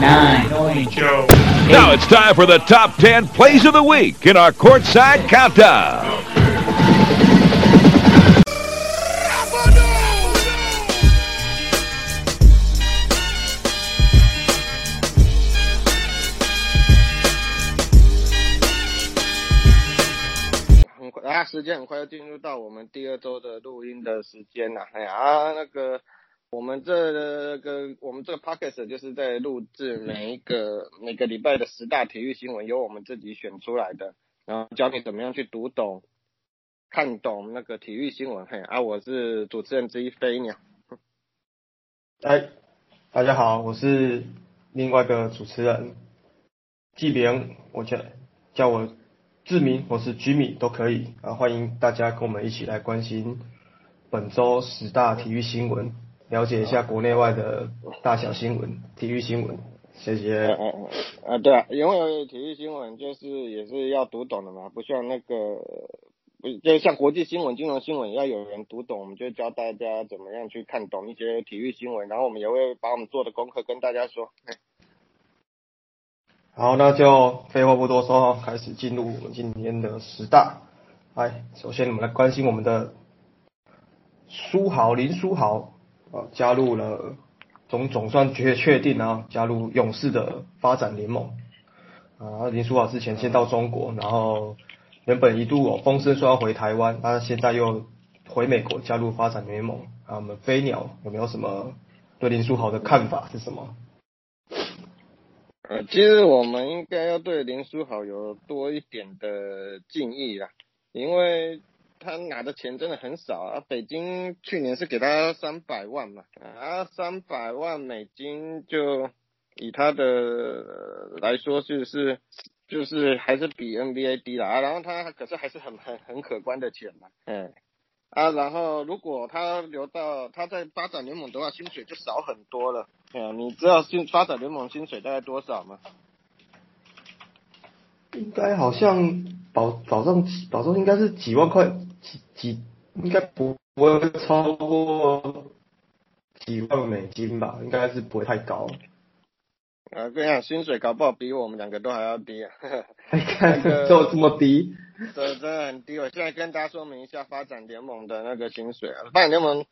nine, Now it's time for the top 10 plays of the week in our courtside countdown. 很快啊，时间很快要进入到我们第二周的录音的时间了。哎呀，啊那个 我们这个我们这个 podcast 就是在录制每一个每个礼拜的十大体育新闻，由我们自己选出来的，然后教你怎么样去读懂、看懂那个体育新闻。嘿，啊，我是主持人之一飞鸟。哎，大家好，我是另外一个主持人纪明，我叫叫我志明，我是菊米都可以啊，欢迎大家跟我们一起来关心本周十大体育新闻，了解一下国内外的大小新闻、体育新闻，谢呃谢。啊，对啊，因为体育新闻就是也是要读懂的嘛，不像那个，不就像国际新闻、金融新闻要有人读懂，我们就教大家怎么样去看懂一些体育新闻，然后我们也会把我们做的功课跟大家说。好，那就废话不多说哦，开始进入我们今天的十大。哎，首先我们来关心我们的书豪林书豪啊，加入了总总算确确定啊，加入勇士的发展联盟啊。林书豪之前先到中国，然后原本一度有风声说要回台湾，他现在又回美国加入发展联盟啊。我们飞鸟有没有什么对林书豪的看法是什么？呃，其实我们应该要对林书豪有多一点的敬意啦，因为他拿的钱真的很少啊。北京去年是给他三百万嘛，啊，三百万美金就以他的、来说就是就是还是比 NBA 低了啊，然后他可是还是很很很可观的钱嘛，嗯。啊，然后如果他留到他在发展联盟的话，薪水就少很多了。嗯，你知道薪发展联盟薪水大概多少吗？应该好像保保障保障应该是几万块，几几应该不不会超过几万美金吧，应该是不会太高。啊，跟你讲，薪水搞不好比我们两个都还要低。啊，还看就这么低，这真的很低。我现在跟大家说明一下发展联盟的那个薪水啊，发展联盟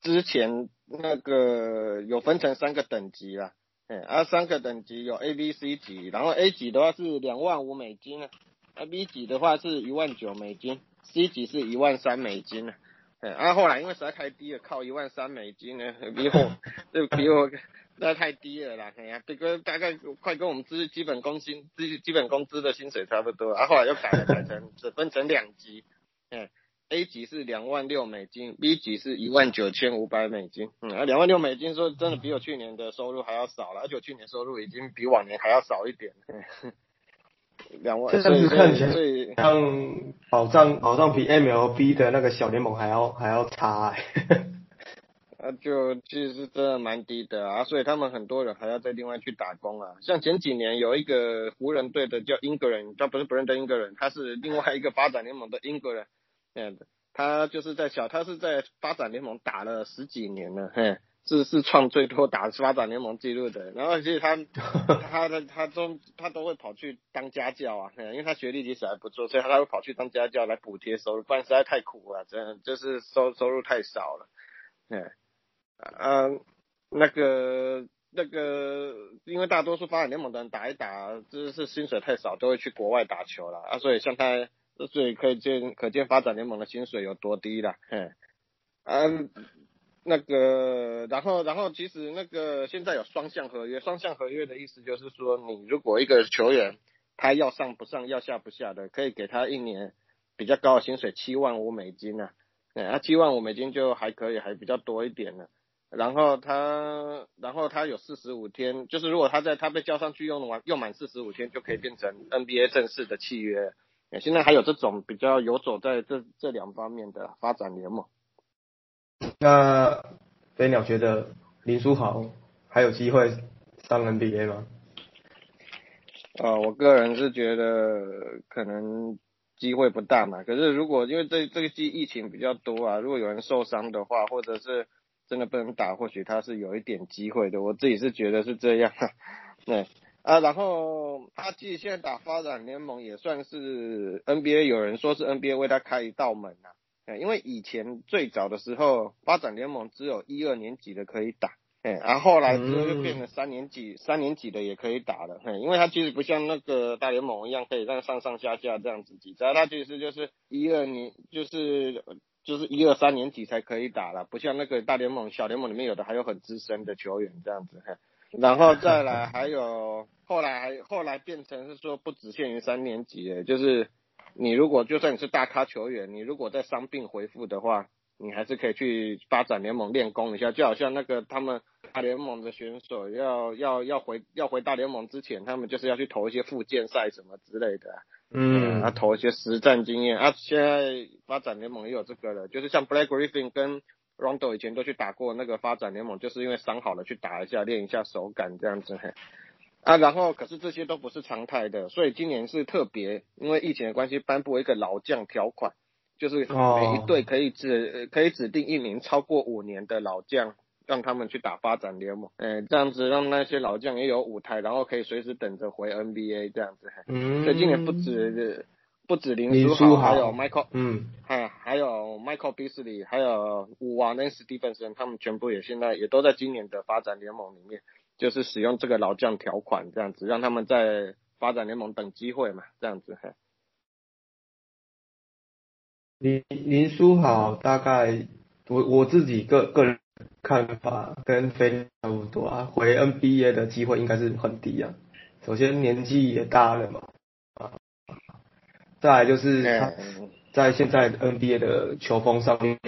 之前那个有分成三个等级啦，嗯，啊，三个等级有 A、B、C 级，然后 A 级的话是两万五美金啊，啊 B 级的话是一万九美金，C 级是一万三美金啊。嗯，啊，后来因为实在太低了，靠一万三美金呢，比我 这比我那太低了啦，哎呀，这个大概快跟我们基基本工薪基基本工资的薪水差不多，啊，后来又改了，改成只分成两级，嗯，A 级是两万六美金，B 级是一万九千五百美金，嗯，啊，两万六美金说真的比我去年的收入还要少了，而且我去年收入已经比往年还要少一点，嗯两万，这所以样子看起来所以像保障保障比 MLB 的那个小联盟还要还要差、欸。啊，就其实真的蛮低的啊，所以他们很多人还要再另外去打工啊。像前几年有一个湖人队的叫英格人，他不是不认得英格人，他是另外一个发展联盟的英格人，嗯，他就是在小，他是在发展联盟打了十几年了，嘿，是是创最多打发展联盟记录的。然后其实他他的他都他都会跑去当家教啊，因为他学历其实还不错，所以他会跑去当家教来补贴收入，不然实在太苦了，真的就是收收入太少了，嗯。啊，那个那个，因为大多数发展联盟的人打一打，就是薪水太少，都会去国外打球了啊，所以像他，所以可以见可见发展联盟的薪水有多低了，嗯，啊，那个，然后然后其实那个现在有双向合约，双向合约的意思就是说，你如果一个球员他要上不上，要下不下的，可以给他一年比较高的薪水，七万五美金啊，嗯，啊，七万五美金就还可以，还比较多一点呢。然后他，然后他有四十五天，就是如果他在他被叫上去用完用满四十五天，就可以变成 NBA 正式的契约。现在还有这种比较游走在这这两方面的发展联盟。那飞鸟觉得林书豪还有机会上 NBA 吗？呃，我个人是觉得可能机会不大嘛。可是如果因为这这个季疫情比较多啊，如果有人受伤的话，或者是真的不能打，或许他是有一点机会的。我自己是觉得是这样。对啊，然后他其实现在打发展联盟也算是 NBA，有人说是 NBA 为他开一道门呐。因为以前最早的时候，发展联盟只有一二年级的可以打。哎，然后后来之后就变成三年级，三年级的也可以打了。嘿，因为它其实不像那个大联盟一样可以让上上下下这样子挤，只要它其实就是一二年，就是就是一二三年级才可以打了，不像那个大联盟、小联盟里面有的还有很资深的球员这样子。然后再来还有后来还后来变成是说不只限于三年级，就是你如果就算你是大咖球员，你如果在伤病回复的话。你还是可以去发展联盟练功一下，就好像那个他们大联盟的选手要要要回要回大联盟之前，他们就是要去投一些附件赛什么之类的，嗯，啊投一些实战经验啊。现在发展联盟也有这个了，就是像 Black Griffin 跟 Rondo 以前都去打过那个发展联盟，就是因为伤好了去打一下练一下手感这样子。啊，然后可是这些都不是常态的，所以今年是特别因为疫情的关系颁布一个老将条款。就是每一队可以指可以指定一名超过五年的老将，让他们去打发展联盟，哎，这样子让那些老将也有舞台，然后可以随时等着回 NBA 这样子。嗯，所以今年不止不止林书豪，还有 Michael，嗯，还还有 Michael Beasley，还有五王跟史蒂芬森，他们全部也现在也都在今年的发展联盟里面，就是使用这个老将条款这样子，让他们在发展联盟等机会嘛，这样子。林林书豪大概我我自己个个人看法跟飞差不多啊，回 NBA 的机会应该是很低啊。首先年纪也大了嘛，啊，再来就是他在现在 NBA 的球风上面，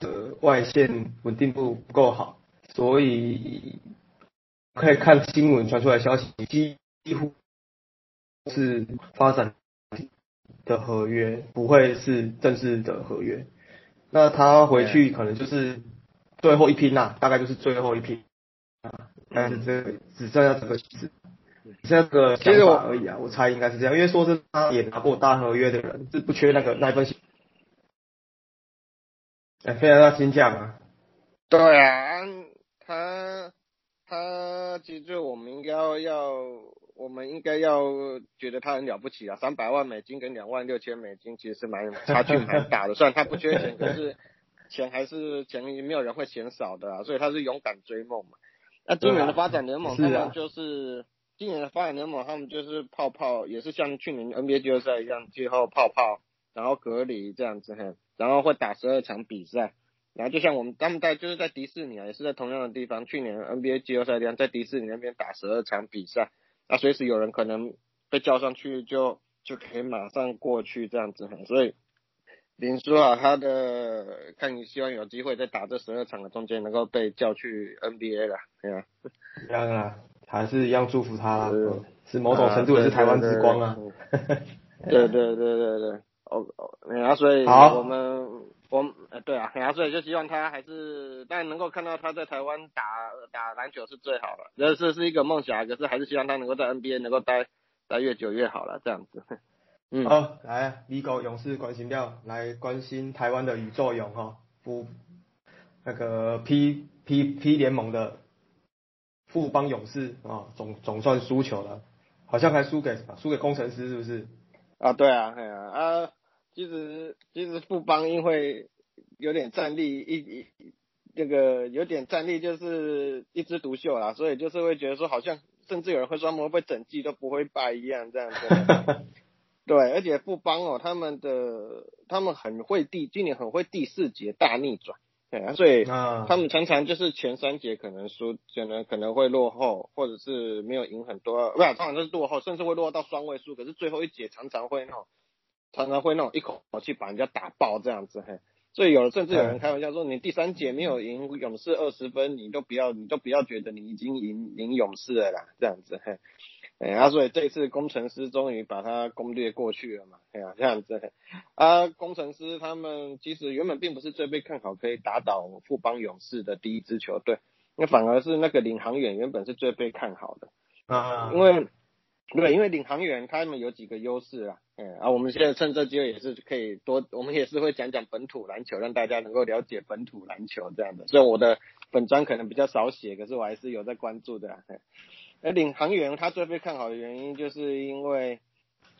呃外线稳定度不够好，所以可以看新闻传出来消息，几几乎。是发展的合约，不会是正式的合约。那他回去可能就是最后一拼呐，大概就是最后一批啊。但是这只剩下这个只这个想法而已啊，我猜应该是这样。因为说是他也拿过大合约的人，是不缺那个那份薪，哎，非常大薪价嘛。对啊，他他其实我们应该要。我们应该要觉得他很了不起啊！三百万美金跟两万六千美金其实是蛮差距蛮大的。虽然他不缺钱，可是钱还是钱，没有人会嫌少的啊。所以他是勇敢追梦嘛。那今年的发展联盟，他们就是今年的发展联盟，他们就是泡泡，也是像去年 NBA 季后赛一样，最后泡泡，然后隔离这样子，然后会打十二场比赛，然后就像我们他们在就是在迪士尼啊，也是在同样的地方，去年 NBA 季后赛一样，在迪士尼那边打十二场比赛。那随时有人可能被叫上去，就就可以马上过去这样子，所以林书豪他的看你希望有机会在打这十二场的中间能够被叫去 NBA 了，对啊，一样啊，还是一样祝福他啦，是。某种程度也是台湾之光啊，对对对对对，哦哦，然后所以我们。我呃对啊，所以就希望他还是，但能够看到他在台湾打打篮球是最好的，这是是一个梦想，可是还是希望他能够在 NBA 能够待待越久越好了，这样子。嗯，好，来，Vigo 勇士关心掉，来关心台湾的宇宙勇哈，不那个 P P P 联盟的富邦勇士啊，总总算输球了，好像还输给输给工程师是不是？啊，对啊，对啊，啊。其实其实富邦因为有点战力一一那个有点战力就是一枝独秀啦，所以就是会觉得说好像甚至有人会说他们会不会整季都不会败一样这样子。对，而且富邦哦，他们的他们很会第今年很会第四节大逆转，对啊，所以他们常常就是前三节可能输，可能可能会落后，或者是没有赢很多，不，通常都是落后，甚至会落到双位数，可是最后一节常常会那种。常常会那种一口气把人家打爆这样子，嘿，所以有甚至有人开玩笑说，你第三节没有赢勇士二十分，你都不要，你都不要觉得你已经赢赢勇士了啦，这样子，嘿，哎，啊，所以这次工程师终于把他攻略过去了嘛，哎呀，这样子，啊，工程师他们其实原本并不是最被看好可以打倒富邦勇士的第一支球队，那反而是那个领航员原本是最被看好的，啊，因为。对，因为领航员他们有几个优势啊，嗯啊，我们现在趁这机会也是可以多，我们也是会讲讲本土篮球，让大家能够了解本土篮球这样的。所以我的本专可能比较少写，可是我还是有在关注的。那领航员他最被看好的原因，就是因为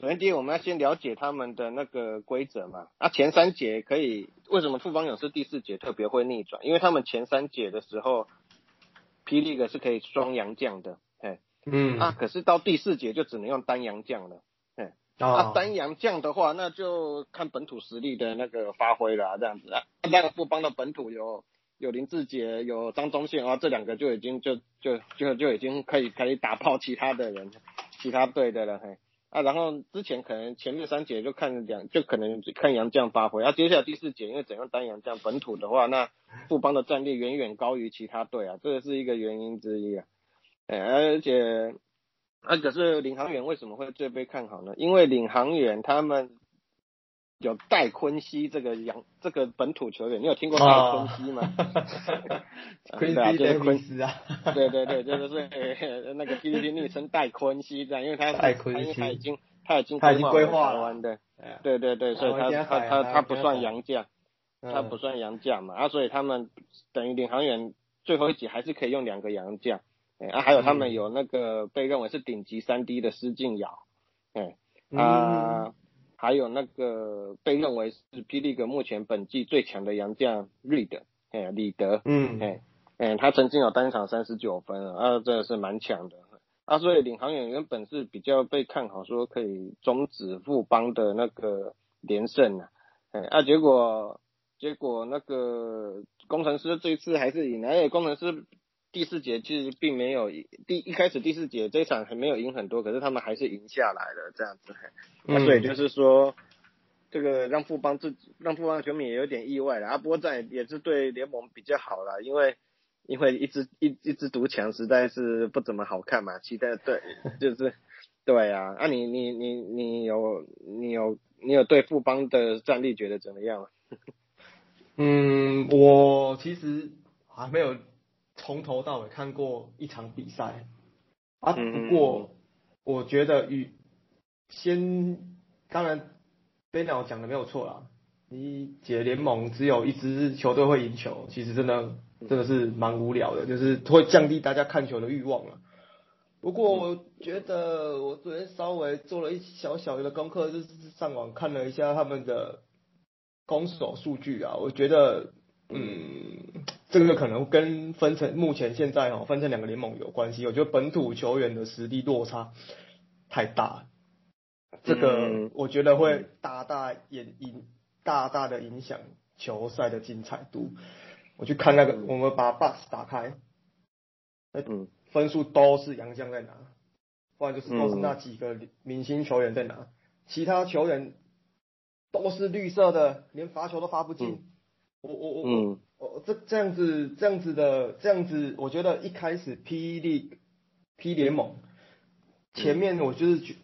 首先第一，我们要先了解他们的那个规则嘛。啊，前三节可以，为什么富邦勇士第四节特别会逆转？因为他们前三节的时候，霹雳哥是可以双阳降的。嗯啊，可是到第四节就只能用丹阳将了，嘿，啊丹阳将的话，那就看本土实力的那个发挥了，这样子啊。那个富邦的本土有有林志杰，有张忠宪啊，这两个就已经就就就就已经可以可以打爆其他的人，其他队的了，嘿。啊，然后之前可能前面三节就看两，就可能看杨将发挥，啊，接下来第四节因为整个丹阳将本土的话，那富邦的战力远远高于其他队啊，这个是一个原因之一啊。哎，而且，啊，可是领航员为什么会最被看好呢？因为领航员他们有戴坤西这个洋这个本土球员，你有听过戴坤西吗？对啊，就是昆西啊。对对对，就是 那个 PPT 昵称戴坤熙这样，因为他戴坤熙他已经他已经他已经规划台湾的，对对对，所以他他他他不算洋将，他不算洋将嘛，啊，所以他们等于领航员最后一集还是可以用两个洋将。啊，还有他们有那个被认为是顶级三 D 的施晋瑶，哎，啊，还有那个被认为是霹雳哥目前本季最强的洋将瑞德，哎，李德，嗯，哎，哎，他曾经有单场三十九分啊，真的是蛮强的，啊，所以领航员原本是比较被看好说可以终止富邦的那个连胜啊，哎，啊，结果结果那个工程师这一次还是赢，而且工程师。第四节其实并没有第一开始第四节这一场还没有赢很多，可是他们还是赢下来了这样子。那所以就是说，这个让富邦自让富邦的球迷也有点意外了。阿波在也是对联盟比较好了，因为因为一支一一支独强实在是不怎么好看嘛。其他对 就是对啊，啊你你你你有你有你有对富邦的战力觉得怎么样？嗯，我其实还没有。从头到尾看过一场比赛啊，不过我觉得与先当然 b e n o 讲的没有错啦，你解联盟只有一支球队会赢球，其实真的真的是蛮无聊的，就是会降低大家看球的欲望了。不过我觉得我昨天稍微做了一小小的功课，就是上网看了一下他们的攻守数据啊，我觉得嗯。这个可能跟分成目前现在哦分成两个联盟有关系，我觉得本土球员的实力落差太大，这个我觉得会大大影影大大的影响球赛的精彩度。我去看那个，我们把 box 打开，嗯，分数都是杨将在拿，不然就是都是那几个明星球员在拿，其他球员都是绿色的，连罚球都罚不进。我我我我。哦，这这样子，这样子的，这样子，我觉得一开始 P 力 P 联盟前面，我就是觉，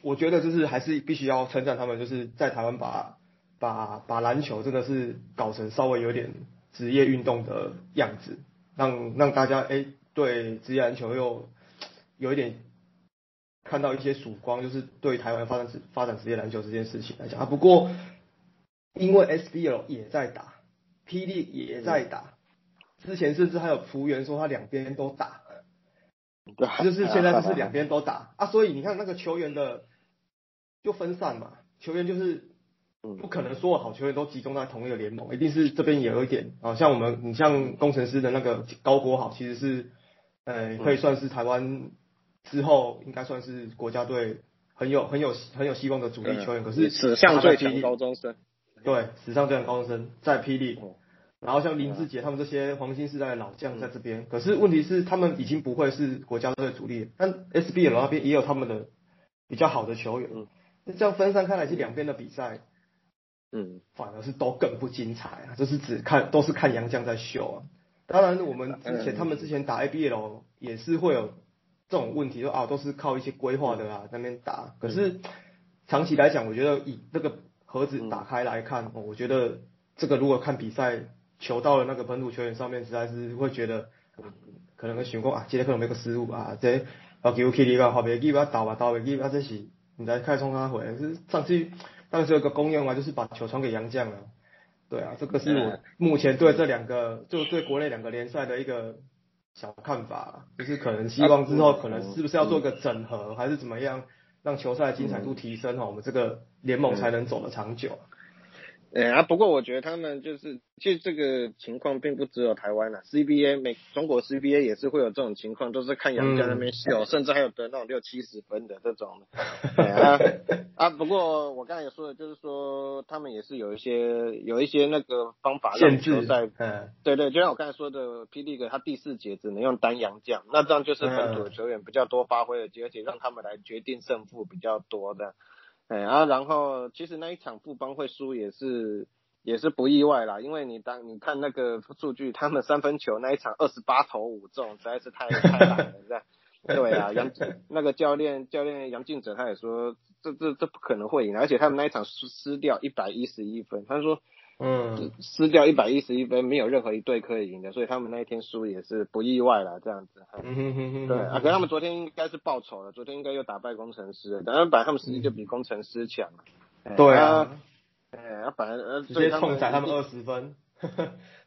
我觉得就是还是必须要称赞他们，就是在台湾把把把篮球真的是搞成稍微有点职业运动的样子，让让大家哎对职业篮球又有一点看到一些曙光，就是对台湾发展职发展职业篮球这件事情来讲啊。不过因为 SBL 也在打。霹雳也在打，之前甚至还有服务员说他两边都打，就是现在就是两边都打啊，所以你看那个球员的就分散嘛，球员就是不可能所有好球员都集中在同一个联盟，一定是这边也有一点啊，像我们你像工程师的那个高国豪，其实是呃可以算是台湾之后应该算是国家队很有很有很有希望的主力球员，可是史上最强高中生，对，史上最强高中生在霹雳。然后像林志杰他们这些黄金时代的老将在这边，可是问题是他们已经不会是国家队主力，但 SBL 那边也有他们的比较好的球员，那这样分散开来，是两边的比赛，嗯，反而是都更不精彩啊，就是只看都是看杨将在秀啊。当然我们之前他们之前打 ABL 也是会有这种问题，说啊都是靠一些规划的啊那边打，可是长期来讲，我觉得以那个盒子打开来看，我觉得这个如果看比赛。球到了那个本土球员上面，实在是会觉得可能会询过啊，今天可能没个失误啊，这啊球起哩个，后袂记啊倒吧倒袂记啊，这是你知开冲他回，是上次当时有个功用啊，就是把球传给杨绛了。对啊，这个是我目前对这两个，就对国内两个联赛的一个小看法，就是可能希望之后可能是不是要做一个整合，还是怎么样，让球赛的精彩度提升哈，我们这个联盟才能走得长久。哎啊，不过我觉得他们就是，其实这个情况并不只有台湾啦 c b a 美中国 CBA 也是会有这种情况，都是看杨家那边秀，甚至还有得那种六七十分的这种。啊啊，不过我刚才也说的，就是说他们也是有一些有一些那个方法限制在，嗯，对对，就像我刚才说的，P. D. 他第四节只能用单杨将，那这样就是本土的球员比较多发挥的机会，而且让他们来决定胜负比较多的。哎啊，然后其实那一场富邦会输也是也是不意外啦，因为你当你看那个数据，他们三分球那一场二十八投五中，实在是太太难了，是吧？对啊，杨那个教练教练杨靖哲他也说，这这这不可能会赢，而且他们那一场失失掉一百一十一分，他说。嗯，失掉一百一十一分，没有任何一队可以赢的，所以他们那一天输也是不意外了，这样子。嗯哼哼哼。对啊，可他们昨天应该是报仇了，昨天应该又打败工程师，当然本来他们实力就比工程师强。对啊。哎，本来呃，直接冲宰他们二十分，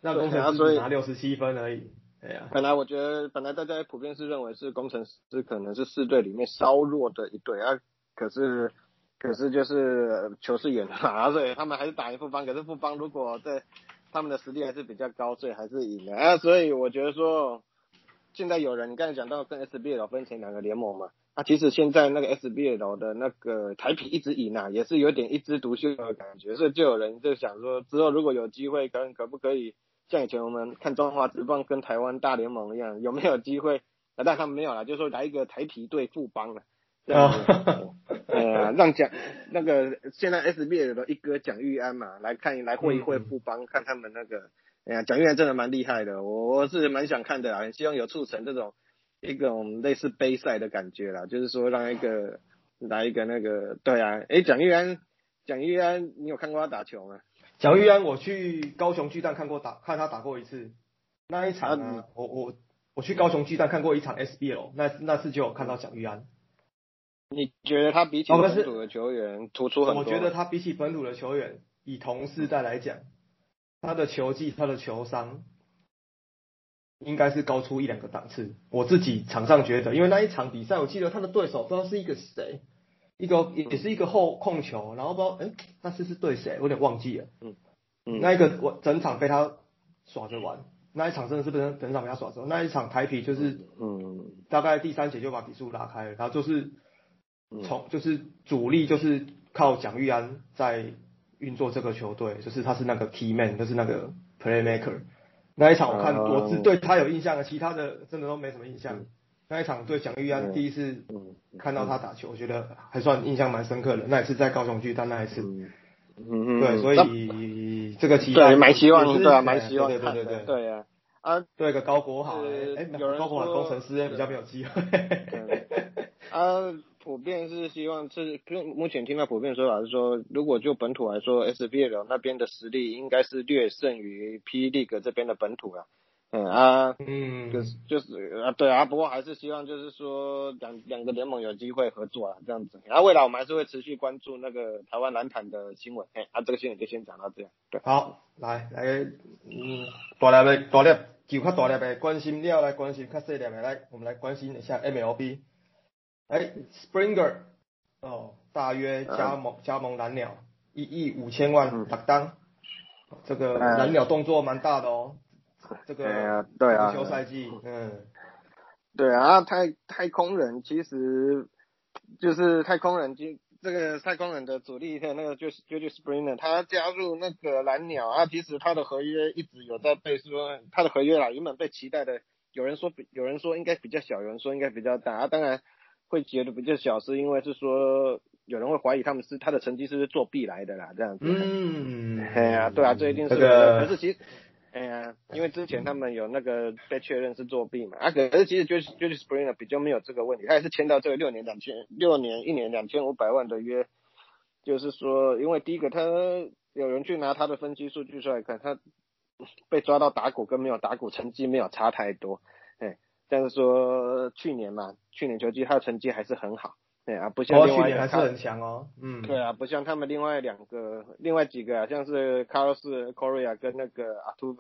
那工程师只拿六十七分而已。哎呀，本来我觉得，本来大家普遍是认为是工程师可能是四队里面稍弱的一队啊，可是。可是就是球是远的嘛，所以他们还是打赢富邦。可是富邦如果在他们的实力还是比较高，所以还是赢了啊。所以我觉得说，现在有人你刚才讲到跟 SBL 分成两个联盟嘛，啊，其实现在那个 SBL 的那个台皮一直赢啊，也是有点一枝独秀的感觉。所以就有人就想说，之后如果有机会，可可不可以像以前我们看中华职棒跟台湾大联盟一样，有没有机会？啊，但他们没有了，就说来一个台皮对富邦了。啊，呃，让蒋那个现在 SBL 的一哥蒋玉安嘛，来看来会一会富邦，看他们那个，哎呀，蒋玉安真的蛮厉害的，我我是蛮想看的啊，很希望有促成这种一种类似杯赛的感觉啦，就是说让一个来一个那个，对啊，哎，蒋玉安，蒋玉安，你有看过他打球吗？蒋玉安，我去高雄巨蛋看过打，看他打过一次，那一场啊，我我我去高雄巨蛋看过一场 SBL，那那次就有看到蒋玉安。你觉得他比起本土的球员突出很多？我觉得他比起本土的球员，以同世代来讲，他的球技、他的球商，应该是高出一两个档次。我自己场上觉得，因为那一场比赛，我记得他的对手不知道是一个谁，一个也是一个后控球，然后不知道哎，那是是对谁，我有点忘记了。嗯嗯，那一个我整场被他耍着玩，那一场真的是被整场被他耍着。那一场台皮就是嗯，大概第三节就把比数拉开了，然后就是。从就是主力就是靠蒋玉安在运作这个球队，就是他是那个 key man，就是那个 playmaker。那一场我看我只对他有印象，其他的真的都没什么印象。那一场对蒋玉安第一次看到他打球，我觉得还算印象蛮深刻的。那一次在高雄巨蛋那一次，嗯。对，所以这个期待蛮希望，对啊，蛮希望，对对对对对啊。啊，对个高国豪，哎，高国豪工程师比较没有机会，啊。普遍是希望是，目前听到普遍说法是说，如果就本土来说，SBL 那边的实力应该是略胜于 P League 这边的本土啊。嗯啊，嗯，就是就是啊，对啊，不过还是希望就是说两两个联盟有机会合作啊，这样子。然后未来我们还是会持续关注那个台湾篮坛的新闻。哎，啊，这个新闻就先讲到这样。对，好，来来，嗯，大粒的大粒就较大粒的关心了，来关心较细粒的来，我们来关心一下 MLB。哎，Springer，哦，大约加盟加盟蓝鸟一亿五千万打单，这个蓝鸟动作蛮大的哦，这个对啊，休赛季，嗯，对啊，太太空人其实就是太空人，就这个太空人的主力的那个就是就是 Springer，他加入那个蓝鸟啊，其实他的合约一直有在被说他的合约啦，原本被期待的，有人说比有人说应该比较小，有人说应该比较大啊，当然。会觉得比较小，是因为是说有人会怀疑他们是他的成绩是不是作弊来的啦，这样子。嗯，哎呀，对啊，这一定是。可是其实，哎呀，因为之前他们有那个被确认是作弊嘛，啊，可是其实就是 j u Springer 比较没有这个问题，他也是签到这个六年两千六年一年两千五百万的约，就是说，因为第一个他有人去拿他的分析数据出来看，他被抓到打鼓跟没有打鼓成绩没有差太多，哎。但是说去年嘛，去年球季他的成绩还是很好，对啊，不像另外去年还是很强哦，嗯，对啊，不像他们另外两个，另外几个啊，像是卡洛斯、Korea 跟那个阿图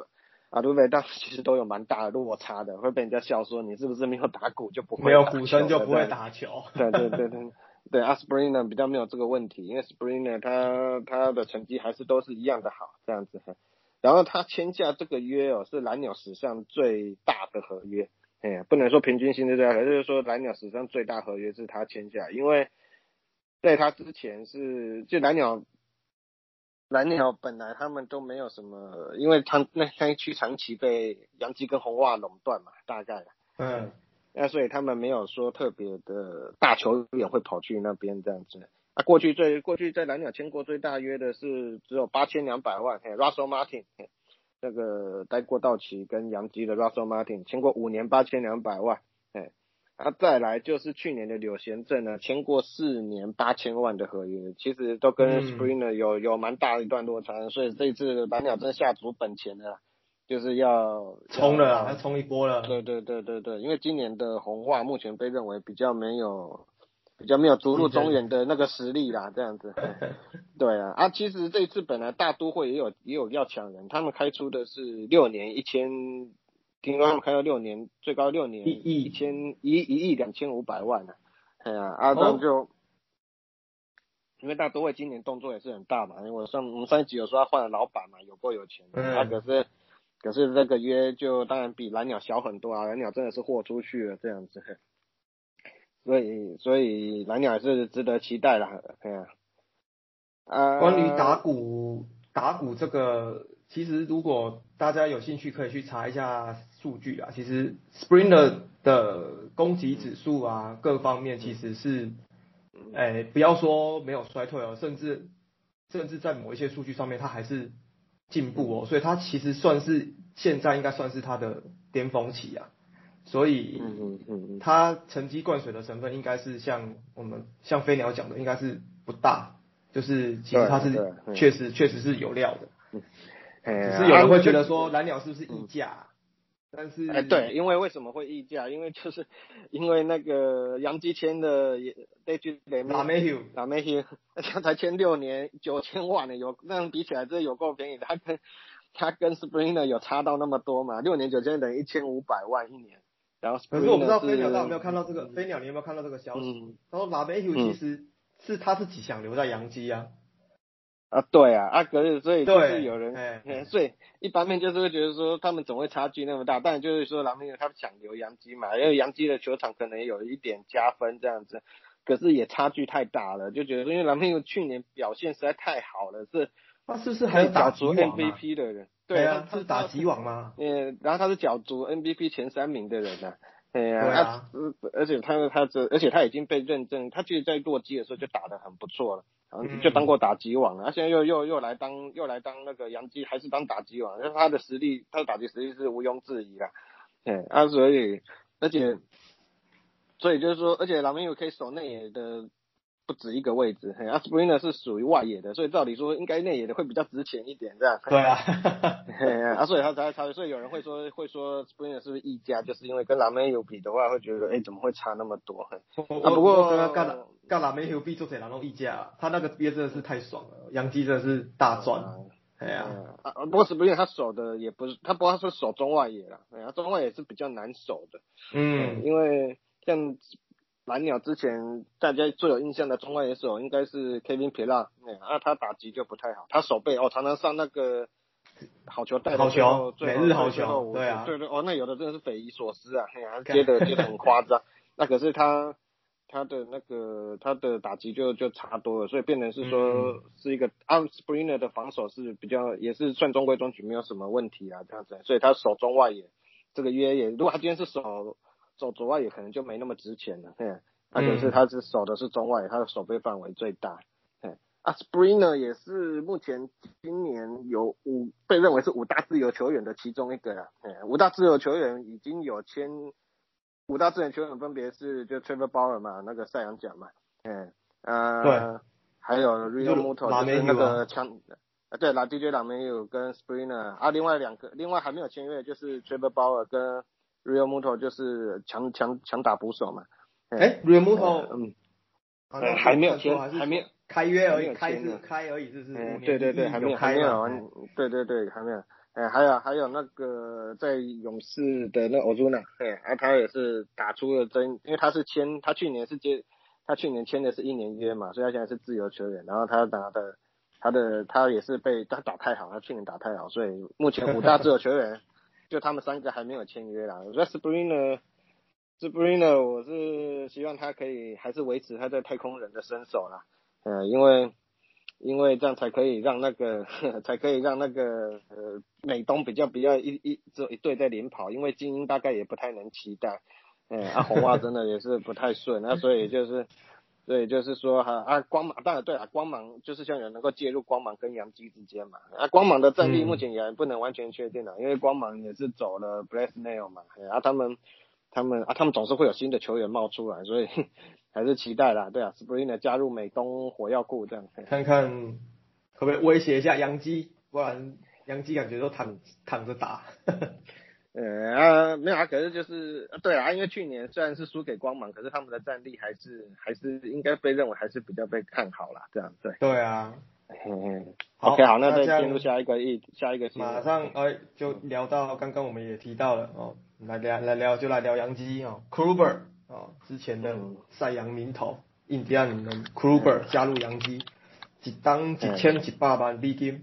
阿图维，但其实都有蛮大的落差的，会被人家笑说你是不是没有打鼓就不会没有鼓声就不会打球，对对对对。对，阿斯 n 呢比较没有这个问题，因为 Springer 他他的成绩还是都是一样的好这样子。然后他签下这个约哦，是蓝鸟史上最大的合约，哎，不能说平均薪资最大，就是说蓝鸟史上最大合约是他签下，因为在他之前是就蓝鸟蓝鸟本来他们都没有什么，因为他那那一区长期被洋基跟红袜垄断嘛，大概嗯。那所以他们没有说特别的大球员会跑去那边这样子。啊，过去最过去在蓝鸟签过最大约的是只有八千两百万。嘿，Russell Martin，那个待过道奇跟杨基的 Russell Martin 签过五年八千两百万。哎，啊再来就是去年的柳贤镇呢，签过四年八千万的合约，其实都跟 Springer 有有蛮大的一段落差。所以这次蓝鸟真下足本钱的。就是要冲了啊，要冲一波了。对对对对对，因为今年的红袜目前被认为比较没有，比较没有逐鹿中原的那个实力啦，这样子。对啊，啊，其实这一次本来大都会也有也有要抢人，他们开出的是六年一千，听说他们开到六年最高六年一亿一千一一亿两千五百万呢。哎呀，啊，这就因为大都会今年动作也是很大嘛，因为我上我们上一集有说他换了老板嘛，有够有钱，他可是。可是这个约就当然比蓝鸟小很多啊，蓝鸟真的是豁出去了这样子，所以所以蓝鸟还是值得期待啦，对啊。啊，关于打鼓打鼓这个，其实如果大家有兴趣可以去查一下数据啊，其实 Springer 的攻击指数啊各方面其实是，哎不要说没有衰退哦，甚至甚至在某一些数据上面它还是。进步哦，所以它其实算是现在应该算是它的巅峰期啊，所以他成绩灌水的成分应该是像我们像飞鸟讲的，应该是不大，就是其实它是确实确实是有料的，只是有人会觉得说蓝鸟是不是溢价？但是哎，对，因为为什么会溢价？因为就是因为那个杨基签的也那句雷马梅休，马梅休，他才签六年九千万呢，有那样比起来，这有够便宜的。他跟他跟 Springer 有差到那么多嘛？六年九千等于一千五百万一年。然后可是我不知道飞鸟到有没有看到这个？飞鸟你有没有看到这个消息？他说马梅休其实是他自己想留在杨基啊。啊，对啊，啊，可是所以就是有人，所以一方面就是会觉得说他们总会差距那么大，但就是说蓝明他想留杨基嘛，因为杨基的球场可能有一点加分这样子，可是也差距太大了，就觉得因为蓝明去年表现实在太好了，是他是不是还有打足 MVP 的人？对啊，他是打击网吗？嗯，然后他是角逐 MVP 前三名的人呢。对啊，而且他他这，而且他已经被认证，他其实，在洛基的时候就打得很不错了，就当过打击王了，他现在又又又来当又来当那个杨基，还是当打击王，那他的实力，他的打击实力是毋庸置疑的，对啊，所以而且所以就是说，而且老明有可以守内野的。不止一个位置，嘿，阿斯 n 呢是属于外野的，所以照理说应该内野的会比较值钱一点，这样。对啊，啊，所以他才差，所以有人会说会说 s p r i n 是不是溢价，就是因为跟拉梅有比的话，会觉得哎怎么会差那么多？啊，不过刚刚干干拉梅有比做起来然后溢价，他那个憋真的是太爽了，杨基真的是大赚。哎呀，啊，不过 s p r i 他守的也不是，他不过是守中外野啦，哎呀，中外野是比较难守的，嗯，因为像。蓝鸟之前大家最有印象的中外野手应该是 Kevin p i l a 那他打击就不太好，他手背哦常常上那个好球带好球，每日好球，对啊，对对哦，那有的真的是匪夷所思啊，接的接的很夸张，那可是他他的那个他的打击就就差多了，所以变成是说是一个 Unspringer 的防守是比较也是算中规中矩，没有什么问题啊这样子，所以他守中外野这个约也，如果他今天是守。走左外也可能就没那么值钱了，嘿，而且是他是守的是中外，他的守备范围最大，嘿，啊，Springer 也是目前今年有五被认为是五大自由球员的其中一个啊，嘿，五大自由球员已经有签，五大自由球员分别是就 Trevor Bauer 嘛，那个赛扬奖嘛，嗯，呃，对，还有 Real Muto 就是那个枪，啊对，拉 DJ 拉梅有跟 Springer，啊另外两个另外还没有签约就是 Trevor Bauer 跟 Real Muto 就是强强强打捕手嘛。哎，Real Muto，嗯，还没有签还没有开约而已，开是开而已，对对对，还没有还没有完，对对对，还没有。哎，还有还有那个在勇士的那 Ozuna，哎，啊，他也是打出了真，因为他是签，他去年是接，他去年签的是一年约嘛，所以他现在是自由球员，然后他拿的他的他也是被他打太好，他去年打太好，所以目前五大自由球员就他们三个还没有签约啦。我觉得 Springer Springer 我是希望他可以还是维持他在太空人的身手啦，呃，因为。因为这样才可以让那个 才可以让那个呃美东比较比较一一只有一队在连跑，因为精英大概也不太能期待，嗯、啊红袜真的也是不太顺，那所以就是所以就是说哈啊光芒当然对啊光芒就是像有能够介入光芒跟杨基之间嘛，啊光芒的战力嗯目前也不能完全确定啊，因为光芒也是走了 b l a s n a i l 嘛，哎啊他们他们啊他们总是会有新的球员冒出来，所以 还是期待啦，对啊 Springer 加入美东火药库这样。嘿看看可不可以威胁一下杨基，不然杨基感觉都躺躺着打。呃啊，没有啊，可是就是啊对啊，因为去年虽然是输给光芒，可是他们的战力还是还是应该被认为还是比较被看好啦，这样对。对啊，嗯好，OK，好，那再进入下一个议下一个。马上哎就聊到刚刚我们也提到了哦，来聊来聊就来聊杨基哦，Kluber 哦，之前的嗯赛扬名头印第安人 Kluber 加入杨基，一当一千一百万美金，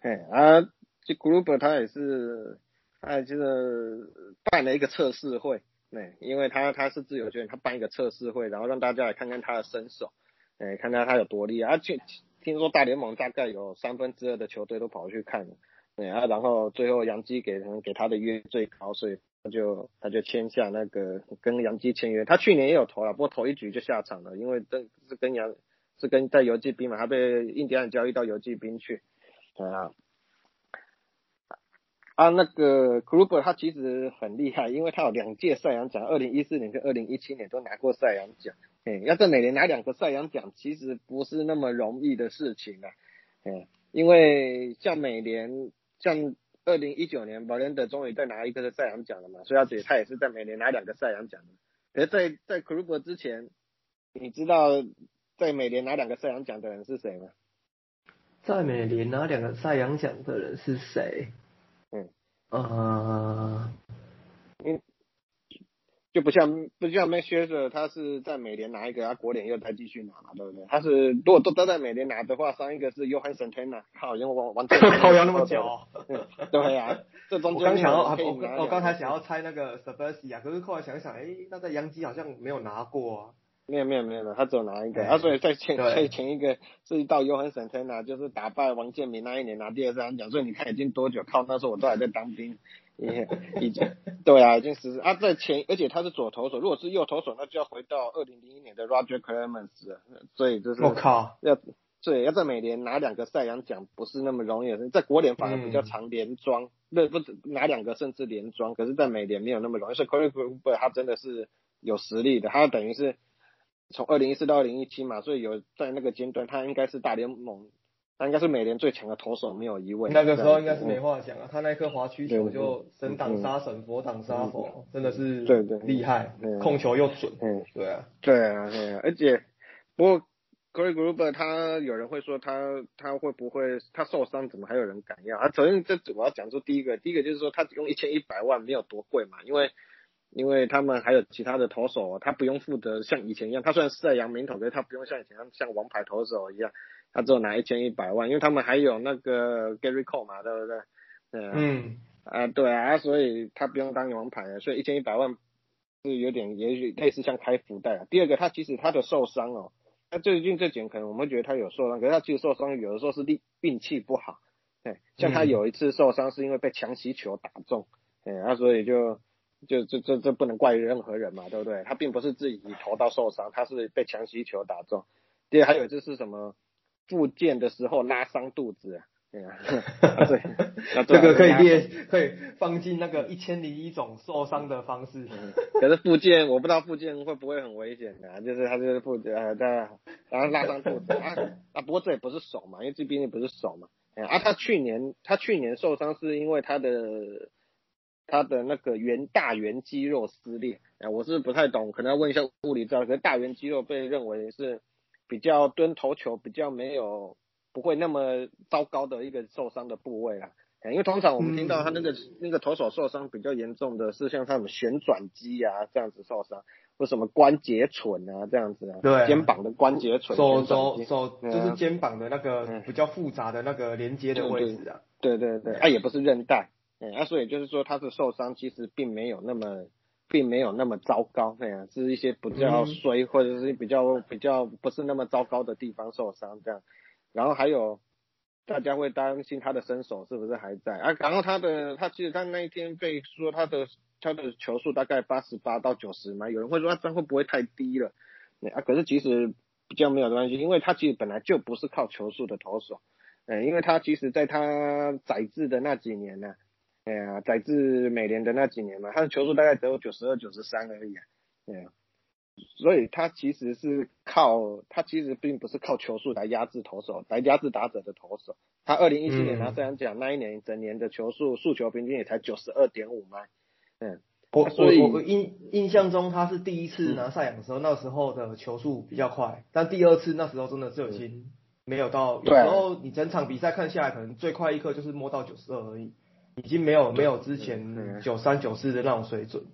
嘿啊，这 Group 他也是，他就是办了一个测试会，对，因为他他是自由球员，他办一个测试会，然后让大家来看看他的身手，哎，看看他有多厉害。而且听说大联盟大概有三分之二的球队都跑去看了，对啊，然后最后杨基给他给他的约最高，所以他就他就签下那个跟杨基签约。他去年也有投了，不过头一局就下场了，因为这是跟杨是跟在游击兵嘛，他被印第安人交易到游击兵去，对啊。啊，那个 Kluber 他其实很厉害，因为他有两届赛扬奖，二零一四年跟二零一七年都拿过赛扬奖。哎，要在每年拿两个赛扬奖，其实不是那么容易的事情啊。哎，因为像美联，像二零一九年 b a l e n d 终于再拿一个赛扬奖了嘛，所以他也他也是在每年拿两个赛扬奖的。可是在在 Kluber 之前，你知道在美联拿两个赛扬奖的人是谁吗？在美联拿两个赛扬奖的人是谁？嗯，呃，就不像不像 Max Scherzer，他是在美联拿一个，他国联又再继续拿嘛，对不对？他是如果都都在美联拿的话，上一个是 Johan Santana，他好像完完全靠要那么久。嗯对呀、这中我间刚想要，我刚才想要猜那个 b a s i a 可是后来想一想，哎，那在洋基好像没有拿过啊。没有没有没有没有，他只有拿一个，哎。啊，所以在前对。所以前一个是到 Johan Santana，就是打败王建民那一年拿第二张奖，所以你看已经多久？靠，那时候我都还在当兵，也已经对啊，已经十啊，在前，而且他是左投手，如果是右投手，那就要回到二零零一年的 Roger Clemens 了，所以就是我靠，要对要在美联拿两个赛扬奖不是那么容易的，在国联反而比较嗯常连庄，不不止拿两个甚至连庄，可是在美联没有那么容易，所以 Corey Kluber 他真的是有实力的，他等于是从二零一四到二零一七嘛，所以有在那个阶段他应该是大联盟，他应该是美联最强的投手，没有疑问。那个时候应该是嗯没话讲啊，他那颗滑曲球就神挡杀神，佛挡杀佛，真的是对对厉害，控球又准，嗯，对啊，对啊，对啊，而且不过 Corey Gruber 他有人会说他他会不会他受伤怎么还有人敢要？啊首先这我要讲出第一个，第一个就是说他用一千一百万没有多贵嘛，因为因为他们还有其他的投手，他不用负责像以前一样，他虽然是在扬名投，可是他不用像以前像像王牌投手一样，他只有拿一千一百万，因为他们还有那个 Gary Cole 嘛，对不对？嗯，啊，对啊，所以他不用当王牌了，所以一千一百万是有点，也许类似像开福袋啊。第二个，他其实他的受伤哦，他最近这几年可能我们会觉得他有受伤，可是他其实受伤有的时候是力运气不好，对，像他嗯有一次受伤是因为被强袭球打中，哎，啊，所以就就这这这不能怪任何人嘛，对不对？他并不是自己投到受伤，他是被强袭球打中。第二，还有就是什么复健的时候拉伤肚子啊。对啊，啊对，这个可以拉列，可以放进那个一千零一种受伤的方式。嗯可是复健，我不知道复健会不会很危险的、啊，就是他就是复健，呃，对，然后拉伤肚子啊啊，不过这也不是手嘛，因为这毕竟不是手嘛，哎啊，他去年他去年受伤是因为他的他的那个圆大圆肌肉撕裂。啊，我是不太懂，可能要问一下物理治疗。可是大圆肌肉被认为是比较蹲投球比较没有不会那么糟糕的一个受伤的部位啦。因为通常我们听到他那个那个投手受伤比较严重的是像他们旋转肌啊这样子受伤，或什么关节唇啊这样子啊，对，肩膀的关节唇，手手手就是肩膀的那个比较复杂的那个连接的位置啊，对对对，它也不是韧带，嗯，啊所以就是说他的受伤其实并没有那么并没有那么糟糕，那样是一些比较衰或者是比较比较不是那么糟糕的地方受伤这样，然后还有。大家会担心他的身手是不是还在啊？然后他的他其实他那一天被说他的他的球速大概八十八到九十嘛，有人会说他这样会不会太低了？啊，可是其实比较没有关系，因为他其实本来就不是靠球速的投手，嗯，因为他其实在他载制的那几年呢，哎呀，宰制美联的那几年嘛，他的球速大概只有九十二、九十三而已，对啊。所以他其实是靠他其实并不是靠球速来压制投手，来压制打者的投手。他二零一七年拿这样讲，那一年整年的球速速球平均也才九十二点五迈。嗯，我我我印印象中他是第一次拿赛扬的时候，那时候的球速比较快，但第二次那时候真的是已经没有到。有时候你整场比赛看下来，可能最快一刻就是摸到九十二而已，已经没有没有之前九三九四的那种水准。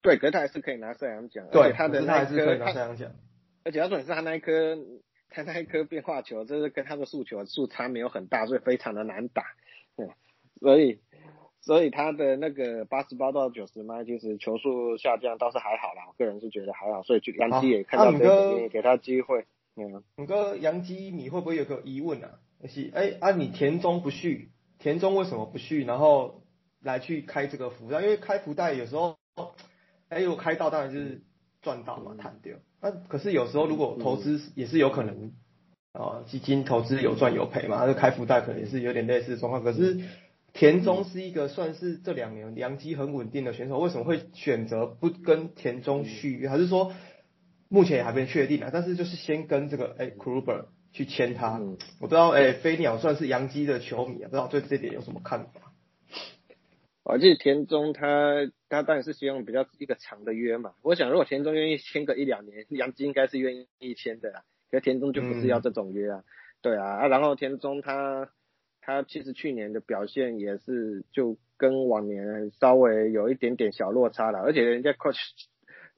对，可是他还是可以拿赛扬奖，对，他的那一颗，而且他说你是他那一颗，他那一颗变化球，就是跟他的速球速差没有很大，所以非常的难打，嗯，所以所以他的那个八十八到九十迈，其实球速下降倒是还好啦，我个人是觉得还好，所以杨基也看到这个，也给他机会，嗯，你哥杨基，你会不会有个疑问啊？是，哎，啊，你田中不续，田中为什么不续？然后来去开这个福袋，因为开福袋有时候。哎，如果开到当然就是赚到嘛，弹掉。那可是有时候如果投资也是有可能，啊，基金投资有赚有赔嘛，那开福袋可能也是有点类似的状况。可是田中是一个算是这两年良机很稳定的选手，为什么会选择不跟田中续约？还是说目前也还没确定啊？但是就是先跟这个哎 k r u b e r 去签他。我不知道哎，飞鸟算是杨基的球迷啊，不知道对这点有什么看法？我记得田中他他当然是希望比较一个长的约嘛。我想如果田中愿意签个一两年，杨基应该是愿意签的啦。可田中就不是要这种约啊，对啊。啊，然后田中他他其实去年的表现也是就跟往年稍微有一点点小落差了，而且人家 coach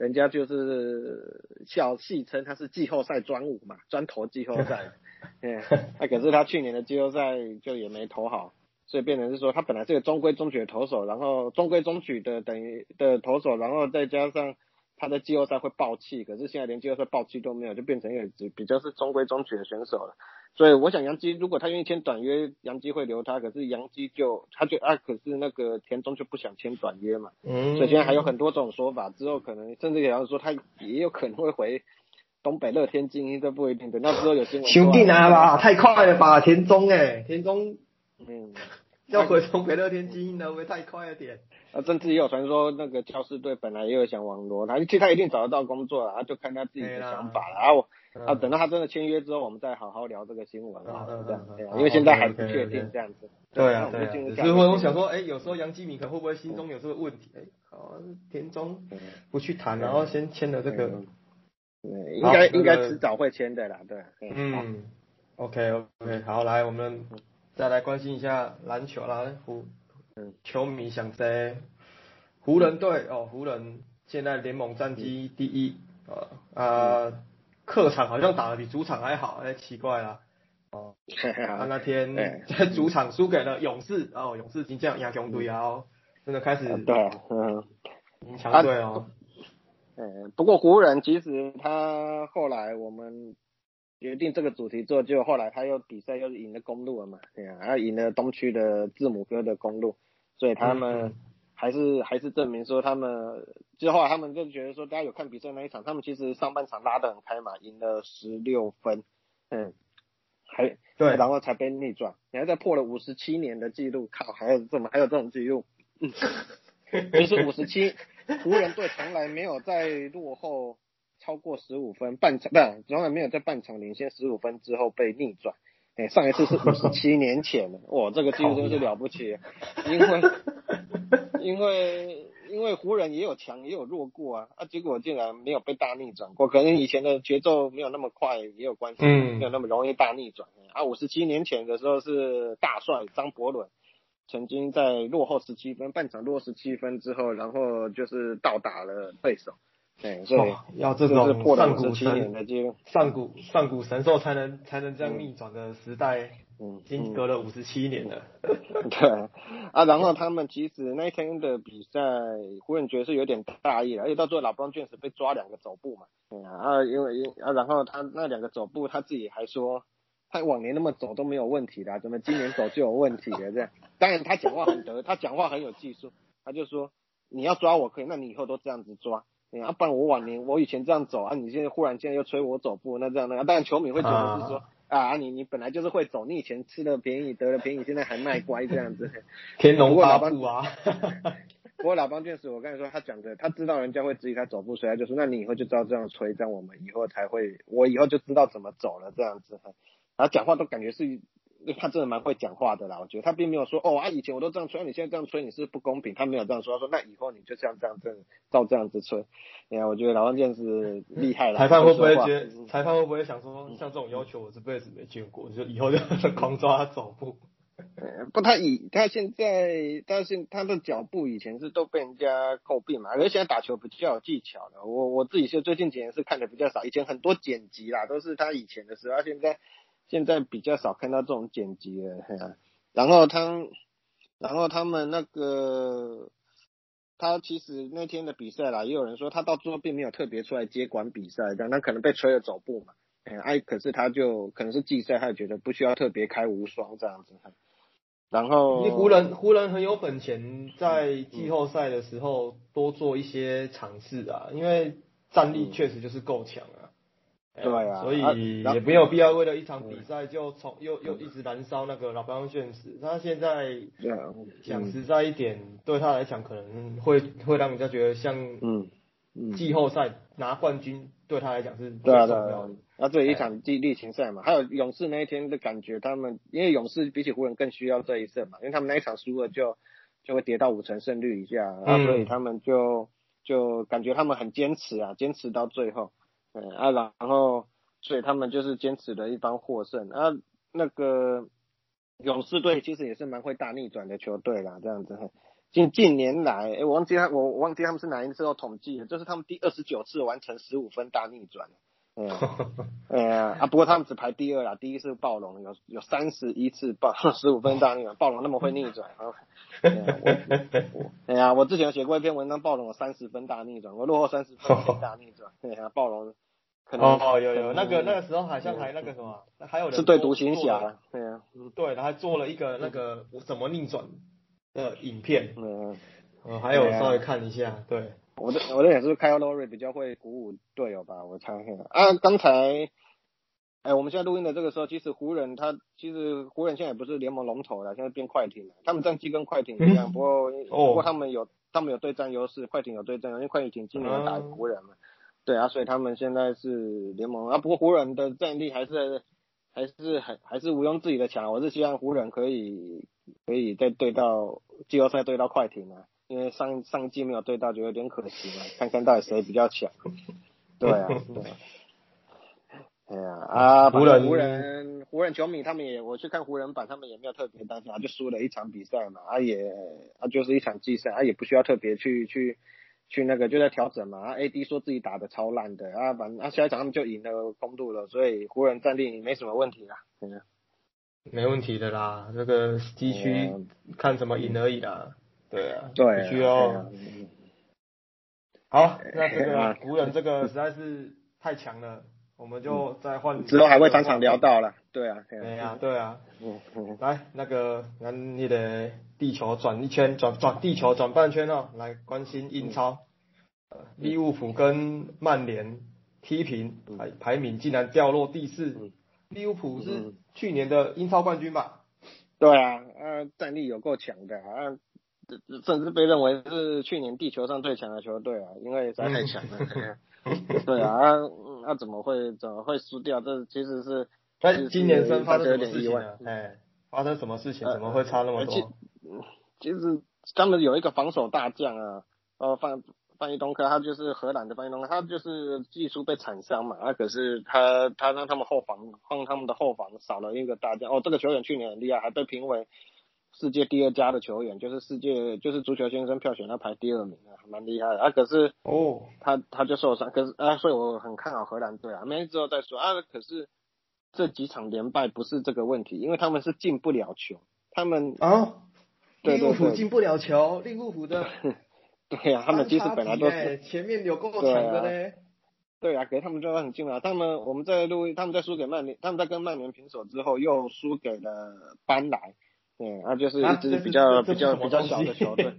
人家就是笑戏称他是季后赛专武嘛，专投季后赛。嗯，那可是他去年的季后赛就也没投好。所以变成是说，他本来是个中规中矩的投手，然后中规中矩的等于的投手，然后再加上他的季后赛会爆气，可是现在连季后赛爆气都没有，就变成一个比较是中规中矩的选手了。所以我想杨基如果他愿意签短约，杨基会留他，可是杨基就他就啊，可是那个田中就不想签短约嘛。嗯。所以现在还有很多种说法，之后可能甚至也要说他也有可能会回东北乐天精英，这不一定。等到之后有新闻。兄弟拿吧，太快了吧，田中哎，田中。嗯。要回东北乐天精英的，会不会太快了点？啊，甚至也有传说，那个教师队本来也有想网罗他，其实他一定找得到工作了，就看他自己的想法了。啊，我啊，等到他真的签约之后，我们再好好聊这个新闻啊，这样，因为现在还不确定这样子。对啊，对啊。所以我想说，哎，有时候杨基米可能会不会心中有这个问题？哎，好，田中不去谈，然后先签了这个。对，应该应该迟早会签的啦，对。嗯，OK OK，好，来我们。再来关心一下篮球啦，湖嗯球迷想在湖人队哦，湖人现在联盟战绩第一啊啊，客场好像打的比主场还好，哎奇怪啦。哦，他 那天在主场输给了勇士哦，勇士已经这样压强队啊，真的开始对嗯。强队哦，嗯不过湖人其实他后来我们。决定这个主题做，就后来他又比赛又赢了公路了嘛，对啊，他赢了东区的字母哥的公路，所以他们还是还是证明说他们，之后他们就觉得说，大家有看比赛那一场，他们其实上半场拉得很开嘛，赢了十六分，嗯，还对，然后才被逆转，你还在破了五十七年的记录，靠，还有这么还有这种记录，嗯，就是五十七，湖人队从来没有在落后。超过十五分，半场不是从来没有在半场领先十五分之后被逆转。哎，上一次是五十七年前，哇，这个记录真是了不起。因为 因为因为湖人也有强也有弱过啊，啊，结果竟然没有被大逆转过，可能以前的节奏没有那么快也有关系，嗯没有那么容易大逆转。啊，五十七年前的时候是大帅张伯伦曾经在落后十七分，半场落十七分之后，然后就是倒打了对手，对，所以哇，要这种上古神。上古上古神兽才能才能这样逆转的时代，嗯已经隔了五十七年了。对啊，然后他们其实那一天的比赛，湖人觉得是有点大意了，而且到最后老布朗卷士被抓两个走步嘛，对啊，啊因为因啊，然后他那两个走步他自己还说，他往年那么走都没有问题的啊，怎么今年走就有问题了这样？当然他讲话很得，他讲话很有技术，他就说你要抓我可以，那你以后都这样子抓。对啊，不然我往年我以前这样走啊，你现在忽然现在又催我走步，那这样那样，当然球迷会觉得是说啊你你本来就是会走，你以前吃了便宜得了便宜，现在还卖乖这样子。天龙八部啊，不过老邦卷士，我跟你说，他讲的，他知道人家会质疑他走步，所以他就说，那你以后就知道这样催，这样我们以后才会，我以后就知道怎么走了这样子。然后讲话都感觉是，他真的蛮会讲话的啦。我觉得他并没有说，哦啊，以前我都这样吹，你现在这样吹你是不公平，他没有这样说，他说那以后你就像这样这样照这样子吹。哎呀，我觉得老邦卷士厉害了。裁判会不会觉得？裁判会不会想说，像这种要求我这辈子没见过，就以后就 狂抓他走步？呃不，他以他现在，他现他的脚步以前是都被人家诟病嘛，而且现在打球比较有技巧的。我我自己是最近几年是看的比较少，以前很多剪辑啦，都是他以前的时候，他现在现在比较少看到这种剪辑了。嘿啊然后他，然后他们那个，他其实那天的比赛啦，也有人说他到最后并没有特别出来接管比赛，但他可能被吹了走步嘛。哎，可是他就可能是季赛，他也觉得不需要特别开无双这样子。然后因为湖人湖人很有本钱，在季后赛的时候多做一些尝试啊，因为战力确实就是够强啊。哎对啊所以也没有必要为了一场比赛就从又又一直燃烧那个老邦卷士。他现在讲实在一点，对他来讲可能会会让人家觉得像嗯嗯，季后赛拿冠军对他来讲是最重要的。，那这一场季例行赛嘛，还有勇士那一天的感觉，他们因为勇士比起湖人更需要这一胜嘛，因为他们那一场输了就就会跌到五成胜率以下，然后所以他们就就感觉他们很坚持啊，坚持到最后，对啊，然后所以他们就是坚持了一方获胜啊，那个勇士队其实也是蛮会大逆转的球队啦，这样子。近近年来，哎，我忘记他，我我忘记他们是哪一次有统计了，这是他们第二十九次完成十五分大逆转。嗯，哎 呀啊，不过他们只排第二啦，第一是暴龙，有有三十一次暴 十五分大逆转，暴龙那么会逆转啊！哎呀我之前有写过一篇文章，暴龙有三十分大逆转，我落后三十分大逆转，哎呀，暴龙可能哦，有有那个那个时候好像还那个什么，还有人是对独行侠，对呀，对，然后还做了一个那个我怎么逆转的影片，嗯。呃，还有稍微看一下，对，我的我的也是 Kyle Lowry 比较会鼓舞队友吧，我猜啊，刚才，哎，我们现在录音的这个时候，其实湖人他其实湖人现在也不是联盟龙头了，现在变快艇了，他们战绩跟快艇一样，不过不过他们有他们有对战优势，快艇有对战优势，因为快艇今年有打湖人嘛，对啊，所以他们现在是联盟啊，不过湖人的战力还是还是很还是毋庸置疑的强，我是希望湖人可以可以再对到季后赛对到快艇啊。因为上上季没有对到，就有点可惜嘛。看看到底谁比较强。对啊，对啊。哎呀啊，湖人湖人湖人球迷他们也，我去看湖人版，他们也没有特别担心，啊，就输了一场比赛嘛，啊也啊就是一场季赛，啊也不需要特别去去去那个就在调整嘛。啊 AD 说自己打的超烂的，啊反正啊下一场他们就赢了公路了，所以湖人战力没什么问题啦。没问题的啦，这个西区嗯看怎么赢而已啦，对啊，对啊，好，那这个湖人这个实在是太强了，我们就再换之后还会常常聊。到了。对啊，对啊，，对啊，嗯嗯。来那个咱你的地球转一圈，转转地球转半圈哦，来关心英超，呃利物浦跟曼联踢平，排排名竟然掉落第四嗯，利物浦是嗯去年的英超冠军吧？对啊，啊，战力有够强的啊，甚至被认为是去年地球上最强的球队啊，因为实在太强了。对啊，那、怎么会怎么会输掉？这其实是那今年生发生什么有点意外事情呢？哎，发生什么事情？呃怎么会差那么多？其实他们有一个防守大将啊，呃范范伊东克，他就是荷兰的范伊东克，他就是技术被铲伤嘛，啊可是他他让他们后防让他们的后防少了一个大将，哦这个球员去年很厉害，还被评为世界第二佳的球员，就是世界就是足球先生票选他排第二名啊，蛮厉害的。啊可是哦，他他就受伤，可是啊所以我很看好荷兰队啊，明天之后再说啊可是这几场连败不是这个问题，因为他们是进不了球，他们啊，利物浦进不了球，利物浦的 对呀、他们其实本来都是前面有够强的嘞，对啊，给他们就很近了。他们我们在录，他们在输给曼联，他们在跟曼联平手之后，又输给了班莱，对，啊，就是一支比较、这比较比较小的球队，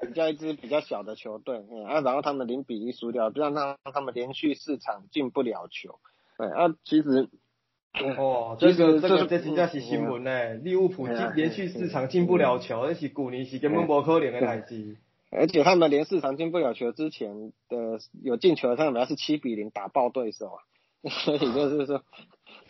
比较一支比较小的球队，嗯，啊，然后他们零比一输掉，这样让他们连续四场进不了球，对，啊，其实，哦，其这个这个这真正是新闻呢，利物浦进连续四场进不了球，那是去年是根本无可能的代志。而且他们连四场进不了球之前的有进球，他们还是七比零打爆对手啊，所以就是说，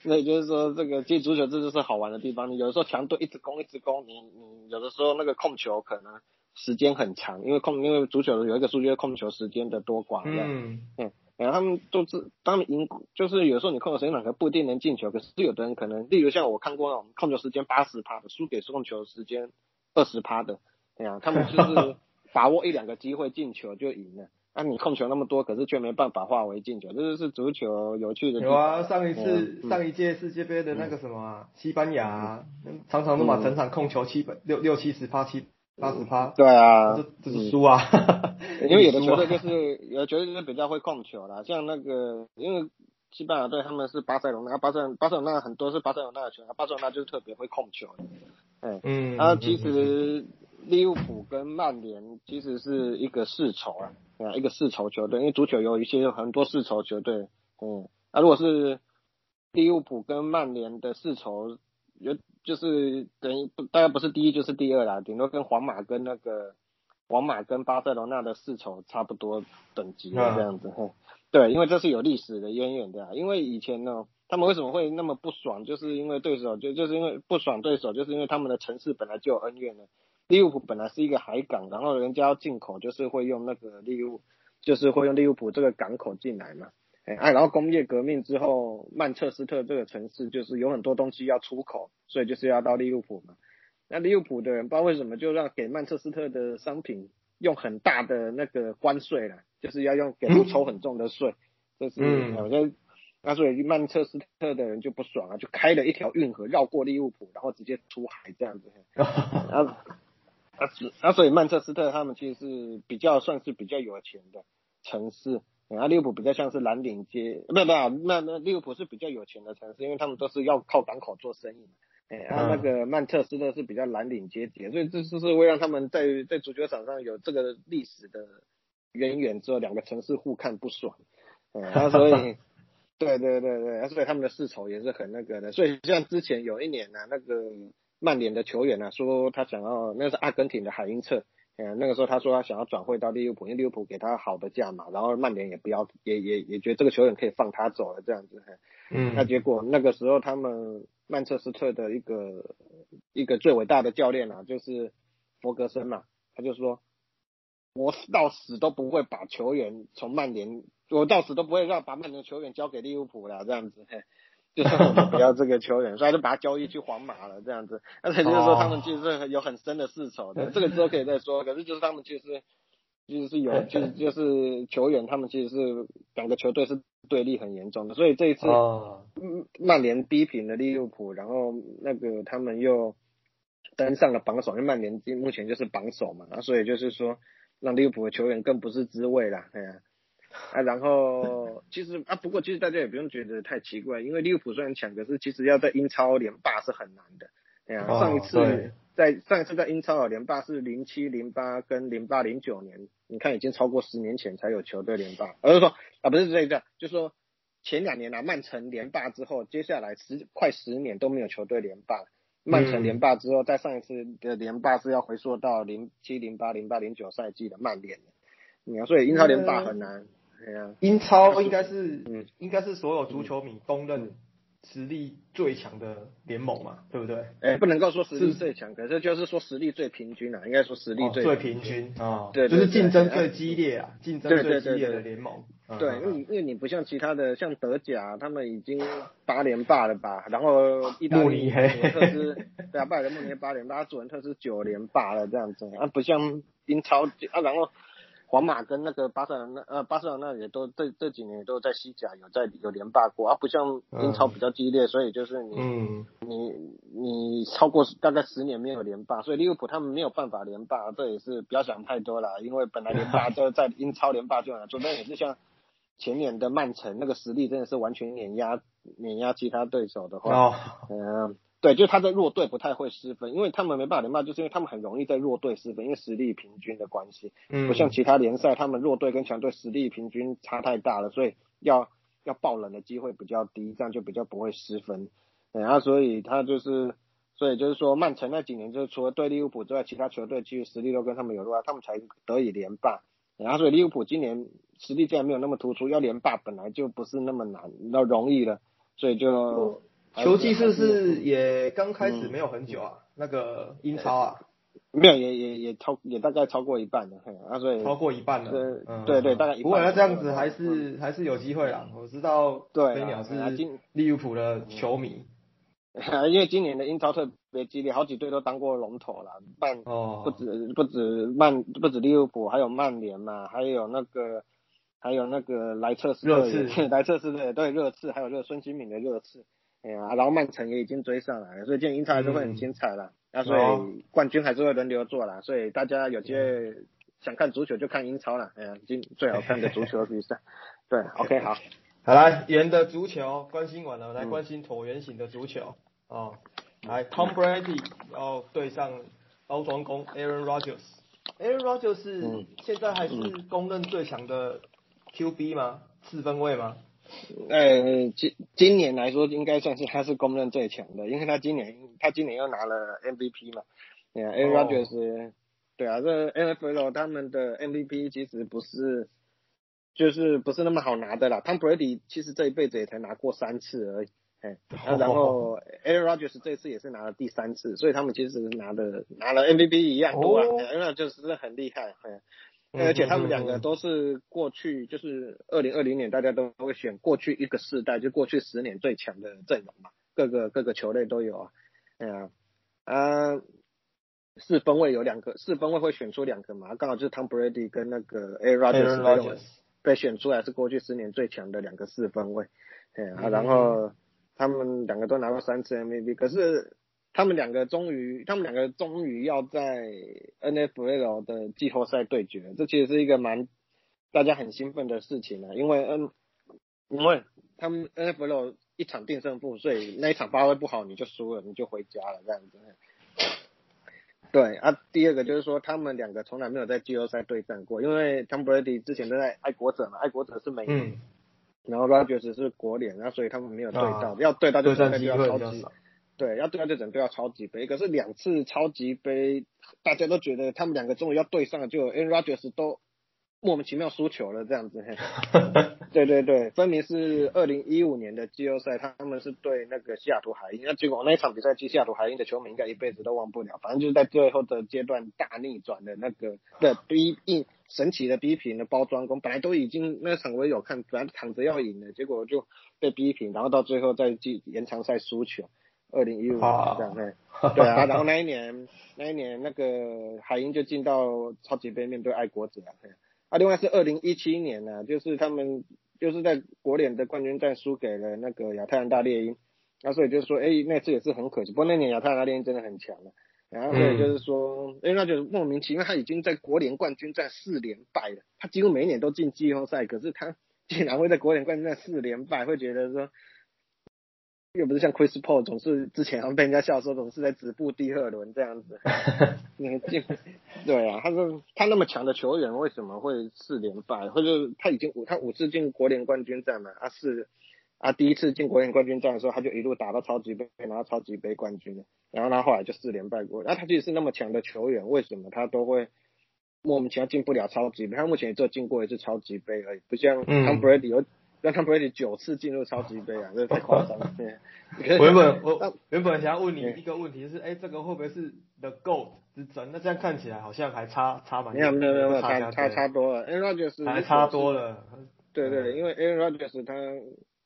所以就是说这个踢足球这就是好玩的地方。你有的时候强队一直攻一直攻，你你有的时候那个控球可能时间很长，因为控因为足球有一个数据控球时间的多寡。嗯，嗯，然后他们都是他们赢，就是有时候你控球时间长，可不一定能进球，可是有的人可能，例如像我看过那种控球时间八十趴的，输给控球时间二十趴的，对呀、他们就是 把握一两个机会进球就赢了。那、你控球那么多，可是却没办法化为进球，这就是足球有趣的。有啊，上一次上一届世界杯的那个什么啊，西班牙啊常常都把整场控球七百六六七十趴七八十趴，对啊，这这是输啊，因为有的 球队就是有的球队就是比较会控球啦，像那个因为西班牙队他们是巴塞罗那，巴塞巴塞罗那很多是巴塞罗那的球员，巴塞罗那就是特别会控球嗯，啊，其实利物浦跟曼联其实是一个世仇啊，啊，一个世仇球队，因为足球有一些很多世仇球队，嗯，啊，如果是利物浦跟曼联的世仇，有就是等于不大概不是第一就是第二啦，顶多跟皇马跟那个皇马跟巴塞罗那的世仇差不多等级的这样子，嘿对，因为这是有历史的渊源的、啊，因为以前呢。他们为什么会那么不爽？就是因为对手就就是因为不爽对手，就是因为他们的城市本来就有恩怨了。利物浦本来是一个海港，然后人家要进口，就是会用那个利物，就是会用利物浦这个港口进来嘛。哎，啊，然后工业革命之后，曼彻斯特这个城市就是有很多东西要出口，所以就是要到利物浦嘛。那利物浦的人不知道为什么就让给曼彻斯特的商品用很大的那个关税了，就是要用给抽很重的税，就是嗯我觉得。那所以曼彻斯特的人就不爽啊，就开了一条运河绕过利物浦，然后直接出海这样子。然后，啊，啊，所以曼彻斯特他们其实是比较算是比较有钱的城市，然后利物浦比较像是蓝领阶，不不，那那利物浦是比较有钱的城市，因为他们都是要靠港口做生意嘛。哎，啊，那个曼彻斯特是比较蓝领阶级，所以这就是会让他们在在足球场上有这个历史的渊源之后，两个城市互看不爽。嗯，啊，所以。对对对对，所以他们的世仇也是很那个的。所以像之前有一年呢、啊，那个曼联的球员呢、啊、说他想要，那是阿根廷的海因策，嗯，那个时候他说他想要转会到利物浦，因为利物浦给他好的价嘛，然后曼联也不要，也也也觉得这个球员可以放他走了这样子。嗯，那结果那个时候他们曼彻斯特的一个一个最伟大的教练啊，就是弗格森嘛，他就说。我到死都不会把球员从曼联，我到死都不会让把曼联球员交给利物浦了，这样子，嘿，就是我们不要这个球员，所以就把他交易去皇马了，这样子。而且就是说他们其实有很深的世仇的，这个之后可以再说。可是就是他们其实其实是有，就是就是球员他们其实是两个球队是对立很严重的，所以这一次曼联逼平了利物浦，然后那个他们又登上了榜首，因为曼联目前就是榜首嘛，所以就是说。让利物浦的球员更不是滋味啦，哎呀，啊，然后其实啊，不过其实大家也不用觉得太奇怪，因为利物浦虽然强，可是其实要在英超连霸是很难的，对啊，哦、上一次在上一次在英超的连霸是零七零八跟零八零九年，你看已经超过十年前才有球队连霸，而是说啊不是这个，就说前两年啊曼城连霸之后，接下来十快十年都没有球队连霸。曼城连霸之后，再上一次的连霸是要回溯到零七、零八、零八、零九赛季的曼联你看，所以英超连霸很难。英超应该是，嗯，应该是所有足球迷公认实力最强的联盟嘛，对不对？哎，不能够说实力最强，可是就是说实力最平均啊，应该说实力哦最、最平均啊，对对就是竞争最激烈啊，竞争最激烈的联盟。嗯对，因为你因为你不像其他的，像德甲，他们已经八连霸了吧？然后意大利慕尼黑。特斯，对啊，拜仁慕尼黑八连霸，祖文特斯九连霸了这样子，啊，不像英超啊，然后皇马跟那个巴塞罗那呃巴塞罗那也都这这几年也都在西甲有在有连霸过。啊，不像英超比较激烈，所以就是你、嗯，你你超过大概十年没有连霸，所以利物浦他们没有办法连霸，这也是不要想太多了，因为本来连霸 就在英超连霸就很难做，但也是像前年的曼城那个实力真的是完全碾压碾压其他对手的话，哦，嗯、对，就是他在弱队不太会失分，因为他们没办法连霸，就是因为他们很容易在弱队失分，因为实力平均的关系。嗯，不像其他联赛，他们弱队跟强队实力平均差太大了，所以要要爆冷的机会比较低，这样就比较不会失分。然后所以他就是，所以就是说，曼城那几年就是除了对利物浦之外，其他球队其实实力都跟他们有落差，他们才得以连霸。然后所以利物浦今年实力既然没有那么突出，要连霸本来就不是那么难，那容易了，所以就球季是不是也刚开始嗯没有很久啊？那个英超啊，没有也也也超也大概超过一半了，嘿啊所以超过一半了。对嗯对对大概一半不过那这样子还是还是有机会啦。我知道飞鸟是利物浦的球迷 因为今年的英超特别激烈，好几队都当过龙头了，曼哦，不止不止曼不止利物浦，还有曼联嘛，还有那个还有那个莱彻斯热 莱彻斯特也对热刺，还有热孙兴敏的热刺，哎呀，然后曼城也已经追上来了，所以今年英超还是会很精彩啦。那、所哦以冠军还是会轮流做啦，所以大家有机会想看足球就看英超啦，哎呀，今最好看的足球比赛。对，OK 好，好来，圆的足球关心完了，来嗯关心椭圆形的足球哦。来，Tom Brady 要对上包装工 Aaron Rodgers。Aaron Rodgers 现在还是公认最强的 QB 吗？四分位吗？呃，今今年来说，应该算是他是公认最强的，因为他今年他今年又拿了 MVP 嘛。对啊，Aaron 哦 Rodgers，、对啊，这 NFL 他们的 MVP 其实不是，就是不是那么好拿的啦。Tom Brady 其实这一辈子也才拿过三次而已，哎，啊然后 Aaron Rodgers 这次也是拿了第三次，所以他们其实拿的拿了 MVP 一样多啊、哦 Aaron Rodgers 真的很厉害，哎。嗯而且他们两嗯嗯个都是过去就是二零二零年大家都会选过去一个世代，就过去十年最强的阵容嘛，各个各个球类都有啊。哎呀，啊，四分位有两个，四分位会选出两个嘛，刚好就是 Tom Brady 跟那个 Aaron Rodgers 被选出来是过去十年最强的两个四分位。哎呀，嗯然后他们两个都拿过三次 MVP，可是他们两个终于，他们两个终于要在 NFL 的季后赛对决，这其实是一个蛮大家很兴奋的事情啊，因为嗯，因为他们 NFL 一场定胜负，所以那一场发挥不好你就输了，你就回家了这样子。对啊，第二个就是说他们两个从来没有在季后赛对战过，因为 Tom Brady 之前都在爱国者嘛，爱国者是美联，嗯，然后 Rodgers 是国联，然后所以他们没有对到，啊要对到就真的对战机就要超级。对，要对到就整对要超级杯，可是两次超级杯，大家都觉得他们两个终于要对上了，就 Aaron Rodgers 都莫名其妙输球了这样子。嘿对对对，分明是二零一五年的季后赛，他们是对那个西雅图海鹰，那结果那一场比赛，西雅图海鹰的球迷应该一辈子都忘不了，反正就是在最后的阶段大逆转的那个的逼一神奇的逼平的包装工，本来都已经那场我也有看，本来躺着要赢的，结果就被逼平，然后到最后在季延长赛输球。二零一五年这样，对对啊，然后那一年，那一年那个海鹰就进到超级杯面对爱国者啊，嘿啊，另外是二零一七年呢、就是他们就是在国联的冠军战输给了那个亚特兰大猎鹰，那所以就是说，哎、那次也是很可惜，不过那年亚特兰大猎鹰真的很强了、然后所以就是说，哎、那就是莫名其妙，他已经在国联冠军战四连败了，他几乎每一年都进季后赛，可是他竟然会在国联冠军战四连败，会觉得说。又不是像 Chris Paul 总是之前好像被人家笑说总是在止步第二轮这样子，对啊，他说他那么强的球员为什么会四连败？或者他已经五他五次进国联冠军战嘛，啊是啊第一次进国联冠军战的时候他就一路打到超级杯拿到超级杯冠军了，然后他后来就四连败过，那他其实是那么强的球员，为什么他都会莫名其妙进不了超级杯？他目前也只有进过一次超级杯而已，不像嗯 Tom Brady 有让 Tom Brady 九次进入超级杯啊，这太夸张了。对，我原本我原本想要问你一个问题，就是哎，这个会不会是 The Goat 之争？那这样看起来好像还差差蛮。没有没有没有差差差多了，Aaron Rodgers 还差多了。对对，因为 Aaron Rodgers 他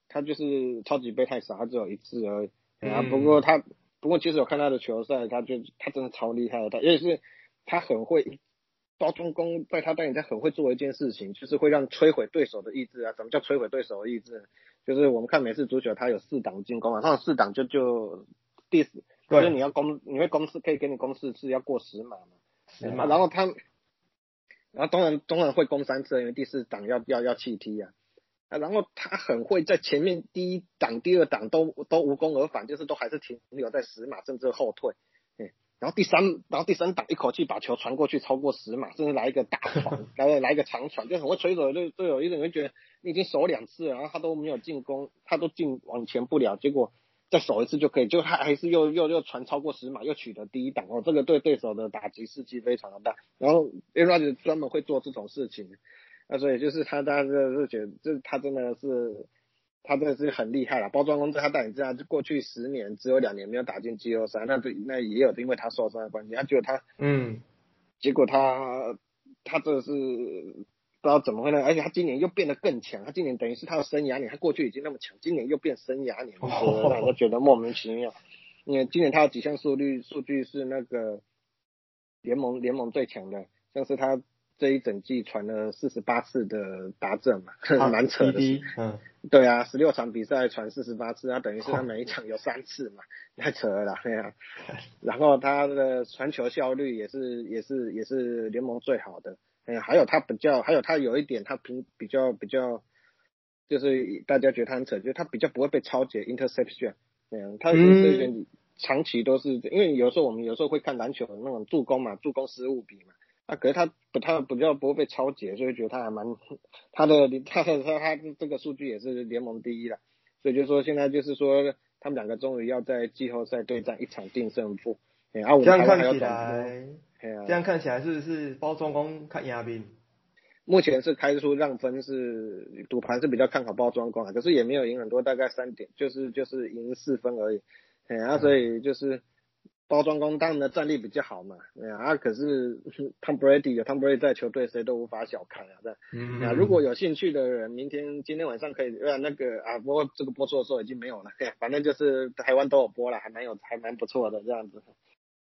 他就是超级杯太少，他只有一次而已。啊，不过他不过其实我看他的球赛，他就他真的超厉害的，他也是他很会。包装工在他带领下很会做一件事情，就是会让摧毁对手的意志啊。什么叫摧毁对手的意志？就是我们看每次足球，它有四档进攻啊，它有四档就就第四，就是你要攻，你会攻四，可以给你攻四次，要过十码嘛。十码。然后他，然后当然当然会攻三次，因为第四档要要要弃踢啊。啊，然后他很会在前面第一档、第二档都都无功而返，就是都还是停留在十码甚至后退。然后第三，然后第三档一口气把球传过去超过十码，甚至来一个大传，来来一个长传，就很会吹走队队友。一种人觉得你已经守两次了，然后他都没有进攻，他都进往前不了，结果再守一次就可以，就他还是又又又传超过十码，又取得第一档哦，这个对对手的打击士气非常的大。然后 a r a 专门会做这种事情，那所以就是他大家就觉得，这他真的是。他真的是很厉害了，包装公司他带领之下，就过去十年只有两年没有打进季后赛，那对那也有因为他受伤的关系，他觉得他嗯，结果他他这是不知道怎么会呢，而且他今年又变得更强，他今年等于是他的生涯年，他过去已经那么强，今年又变生涯年，让人觉得莫名其妙。因为今年他有几项数据数据是那个联盟联盟最强的，像是他。这一整季传了四十八次的达阵嘛，蛮扯的。嗯，对啊，十六场比赛传四十八次，他等于是他每一场有三次嘛，太扯了，对啊。然后他的传球效率也是也是也是联盟最好的。嗯，还有他比较，还有他有一点他平比较比较，就是大家觉得他很扯，就是他比较不会被超解 interception。嗯，他这边长期都是，因为有时候我们有时候会看篮球的那种助攻嘛，助攻失误比嘛。啊，可是他不，他不叫不会被超解，所以觉得他还蛮，他的他的他他这个数据也是联盟第一了，所以就说现在就是说他们两个终于要在季后赛对战一场定胜负。这样看起来，这样看起来是不是包装工看亚兵？目前是开出让分，是赌盘是比较看好包装工啊，可是也没有赢很多，大概三点，就是就是赢四分而已。哎，啊，所以就是。包装工当然的战力比较好嘛，啊，可是 Tom Brady 有 Tom Brady 在球队，谁都无法小看啊，这样。啊，如果有兴趣的人，明天今天晚上可以，呃，那个啊，不过这个播出的时候已经没有了，反正就是台湾都有播了，还蛮有，还蛮不错的这样子。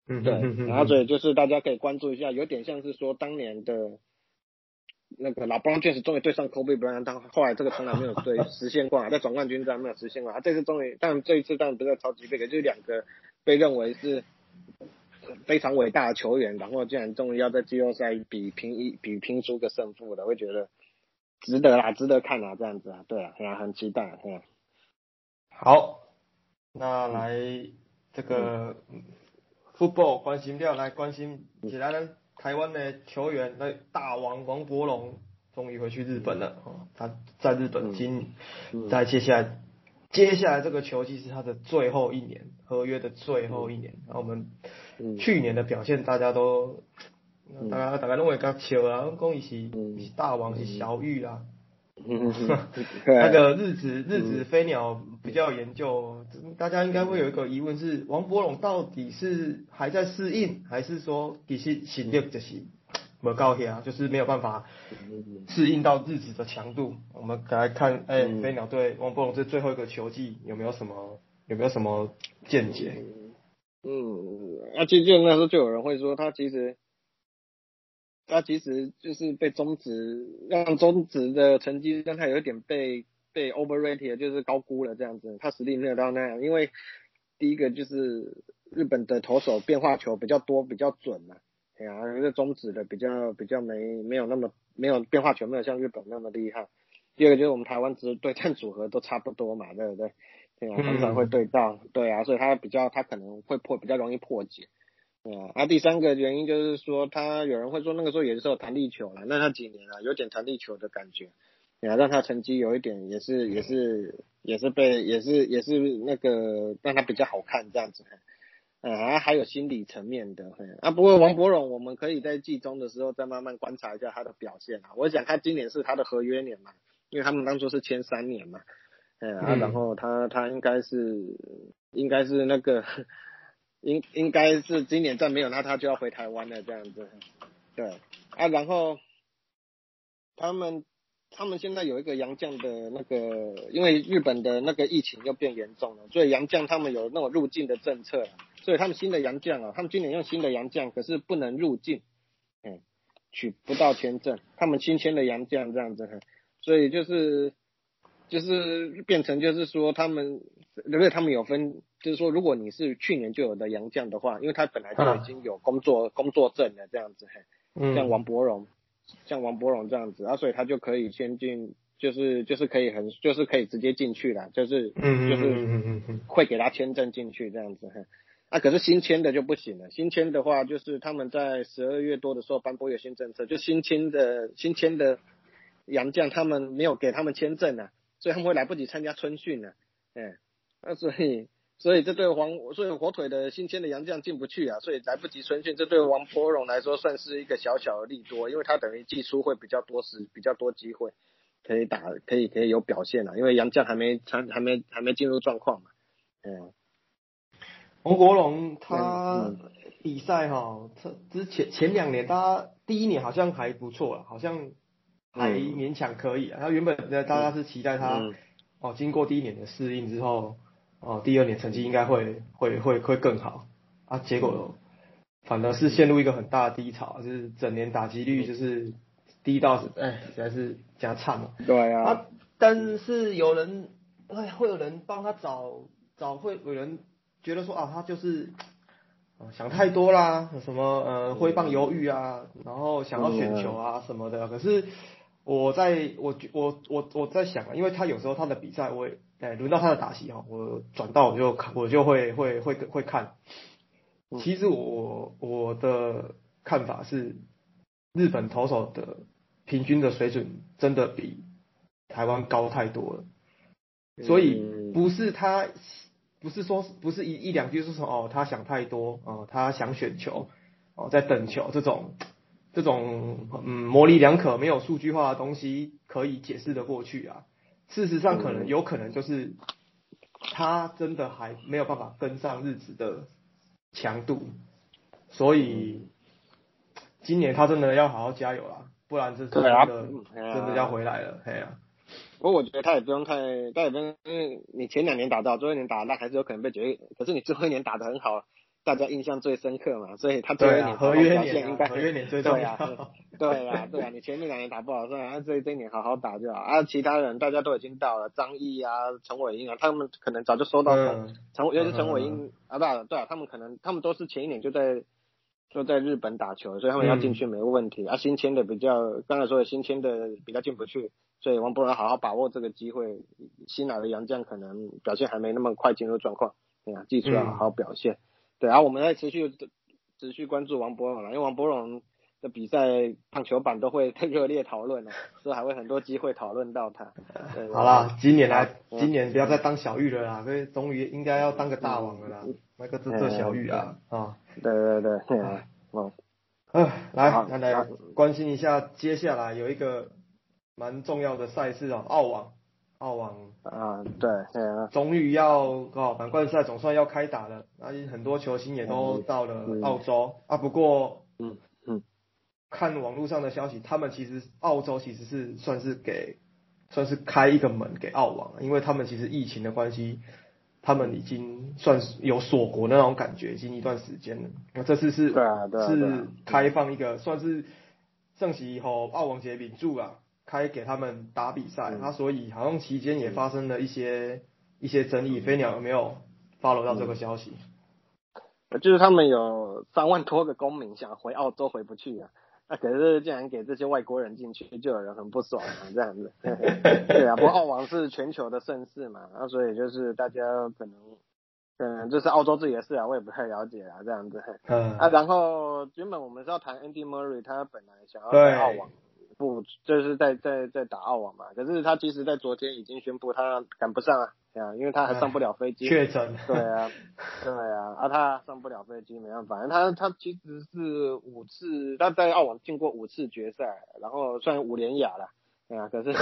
嗯，对，然后所以就是大家可以关注一下，有点像是说当年的那个老 Brown James 终于对上 Kobe Bryant，但后来这个从来没有对实现过，在总冠军战没有实现过，啊，这次终于，但这一次当然不是超级杯，就是两个被认为是。非常伟大的球员，然后竟然终于要在季后赛比拼一比拼出个胜负的，会觉得值得啦，值得看啊，这样子啊，对啊，很很期待，嗯。好，那来这个 football 关心掉，来关心起来呢，台湾的球员，那大王王柏龙终于回去日本了，哦，他在日本今在接下来接下来这个球季是他的最后一年，合约的最后一年，然后我们。去年的表现大家都，大家大家认为较笑啊，讲伊是是大王是小玉啊，那个日子日子飞鸟比较研究，大家应该会有一个疑问是，王博龙到底是还在适应，还是说其实心力就是没高兴啊，就是没有办法适应到日子的强度？我们来看，哎，飞鸟对王博龙这最后一个球季有没有什么有没有什么见解？嗯，啊，其实那时候就有人会说，他其实，他其实就是被中职让中职的成绩让他有一点被被 overrated，就是高估了这样子，他实力没有到那样。因为第一个就是日本的投手变化球比较多，比较准嘛，哎呀，这中职的比较比较没没有那么没有变化球，没有像日本那么厉害。第二个就是我们台湾职对战组合都差不多嘛，对不对？对啊，常常会对到，对啊，所以他比较，他可能会破，比较容易破解，对啊。啊，第三个原因就是说，他有人会说那个时候也是有弹力球了，那他几年了，有点弹力球的感觉，对啊，让他成绩有一点，也是也是也是被，也是也是那个让他比较好看这样子，啊，还有心理层面的，啊，不过王博荣，我们可以在季中的时候再慢慢观察一下他的表现啊。我想他今年是他的合约年嘛。因为他们当初是签三年嘛，哎啊，然后他他应该是应该是那个应应该是今年再没有那他就要回台湾了这样子，对啊，然后他们。他们现在有一个洋将的那个，因为日本的那个疫情又变严重了，所以洋将他们有那种入境的政策，所以他们新的洋将啊，他们今年用新的洋将，可是不能入境，嗯，取不到签证，他们新签的洋将这样子，所以就是就是变成就是说他们，因为他们有分，就是说如果你是去年就有的洋将的话，因为他本来就已经有工作工作证了这样子，像王博荣。像王博荣这样子啊，所以他就可以先进，就是就是可以很就是可以直接进去了，就是就是会给他签证进去这样子。啊，可是新签的就不行了，新签的话就是他们在十二月多的时候颁布一个新政策，就新签的新签的洋将他们没有给他们签证啊，所以他们会来不及参加春训了，嗯，那所以。所以这对黄，所以火腿的新签的洋将进不去啊，所以来不及春训，这对王柏荣来说算是一个小小的利多，因为他等于技术会比较多时，比较多机会可以打，可以可以有表现啊，因为洋将还没还还没还没进入状况嘛。嗯，王国荣他比赛哈，他之前前两年他第一年好像还不错了，好像还勉强可以啊。他原本大家是期待他哦，经过第一年的适应之后。哦，第二年成绩应该会会会会更好啊，结果反而是陷入一个很大的低潮，就是整年打击率就是低到哎，实在是加差嘛。对啊。但是有人哎，会有人帮他找找，会有人觉得说啊，他就是想太多啦，什么呃挥棒犹豫啊，然后想要选球啊什么的。可是我在我我我我在想啊，因为他有时候他的比赛我也。哎，轮到他的打席哈，我转到我就看，我就会会会会看。其实我我的看法是，日本投手的平均的水准真的比台湾高太多了。所以不是他，不是说不是一一两句是说哦，他想太多哦，他想选球哦，在等球这种这种嗯模棱两可、没有数据化的东西可以解释的过去啊。事实上，可能有可能就是他真的还没有办法跟上日子的强度，所以今年他真的要好好加油了，不然这真的真的要回来了，哎呀。不过我觉得他也不用太，他也不用，因为你前两年打到最后一年打那还是有可能被决议，可是你最后一年打得很好。大家印象最深刻嘛，所以他最后一年表现应该合约年最重要。对啊，对啊，你前面两年打不好，算了，这这一年好好打就好。啊，其他人大家都已经到了，张毅啊、陈伟英啊，他们可能早就收到陈，陈尤其是陈伟英啊，不，对啊，他们可能他们都是前一年就在就在日本打球，所以他们要进去没问题。啊，新签的比较，刚才说的新签的比较进不去，所以王博文好好把握这个机会。新来的杨将可能表现还没那么快进入状况，对啊，技术要好好表现。对啊，我们在持续持续关注王博荣了，因为王博荣的比赛棒球版都会 热烈讨论了，所以还会很多机会讨论到他。好啦，今年来，今年不要再当小玉了啦，所以终于应该要当个大王了啦，那个是做小玉啊啊。对对对，嗯，哦，嗯，来，来来关心一下，接下来有一个蛮重要的赛事啊，澳网。澳网啊，对，终于要哦，满贯赛总算要开打了，那很多球星也都到了澳洲啊。不过，嗯嗯，看网络上的消息，他们其实澳洲其实是算是给，算是开一个门给澳网，因为他们其实疫情的关系，他们已经算是有锁国那种感觉，已经一段时间了。那这次是，对啊，对是开放一个算是盛席以后澳网节名著啊。开给他们打比赛，他所以好像期间也发生了一些一些争议。飞鸟有没有 follow 到这个消息？就是他们有三万多个公民想回澳洲回不去啊，那可是竟然给这些外国人进去，就有人很不爽啊，这样子。对啊，不过澳网是全球的盛事嘛，那所以就是大家可能，嗯，这是澳洲自己的事啊，我也不太了解啊，这样子。嗯。啊，然后原本我们是要谈 Andy Murray，他本来想要在澳网。不，就是在在在打澳网嘛。可是他其实，在昨天已经宣布他赶不上啊，啊，因为他还上不了飞机。确诊。对啊，对啊，啊，他上不了飞机，没办法。他他其实是五次，他在澳网进过五次决赛，然后算五连亚了。对啊，可是，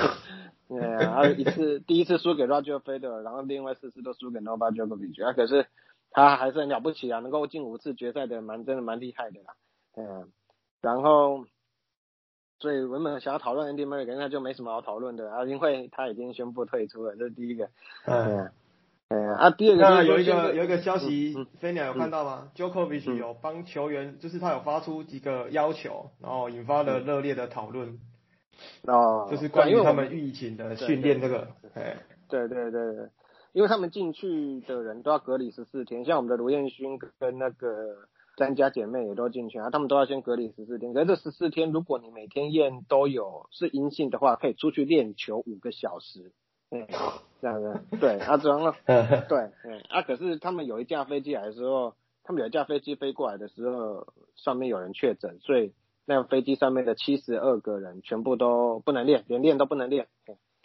对啊，他一次第一次输给 Roger Federer，然后另外四次都输给 Novak Djokovic，啊，可是他还是很了不起啊，能够进五次决赛的，蛮真的蛮厉害的啦，嗯，然后，所以原本想要讨论 Andy Murray，那就没什么好讨论的啊，因为他已经宣布退出了，这是第一个，嗯。嗯啊，第二个那有一个有一个消息，飞鸟有看到吗？Djokovic 有帮球员，就是他有发出几个要求，然后引发了热烈的讨论。哦，就是关于他们疫情的训练这个，哎，对对对对，因为他们进去的人都要隔离十四天，像我们的卢彦勋跟那个詹家姐妹也都进去啊，他们都要先隔离十四天。可是这十四天，如果你每天验都有是阴性的话，可以出去练球五个小时。嗯，这样子，对，啊，这样了，对，嗯，啊，可是他们有一架飞机来的时候，他们有一架飞机飞过来的时候，上面有人确诊，所以那飞机上面的七十二个人全部都不能练，连练都不能练。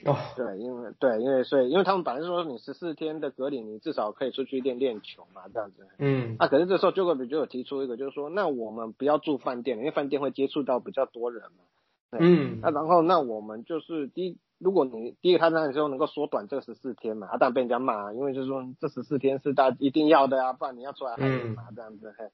哦，对，因为对，因为所以，因为他们本来说你十四天的隔离，你至少可以出去练练球嘛，这样子。嗯，啊，可是这时候 j o k 就有提出一个，就是说，那我们不要住饭店，因为饭店会接触到比较多人嘛。嗯，那然后那我们就是第一。如果你第一个他那时候能够缩短这十四天嘛，啊，当然被人家骂，因为就是说这十四天是大家一定要的啊，不然你要出来害人嘛，这样子嘿。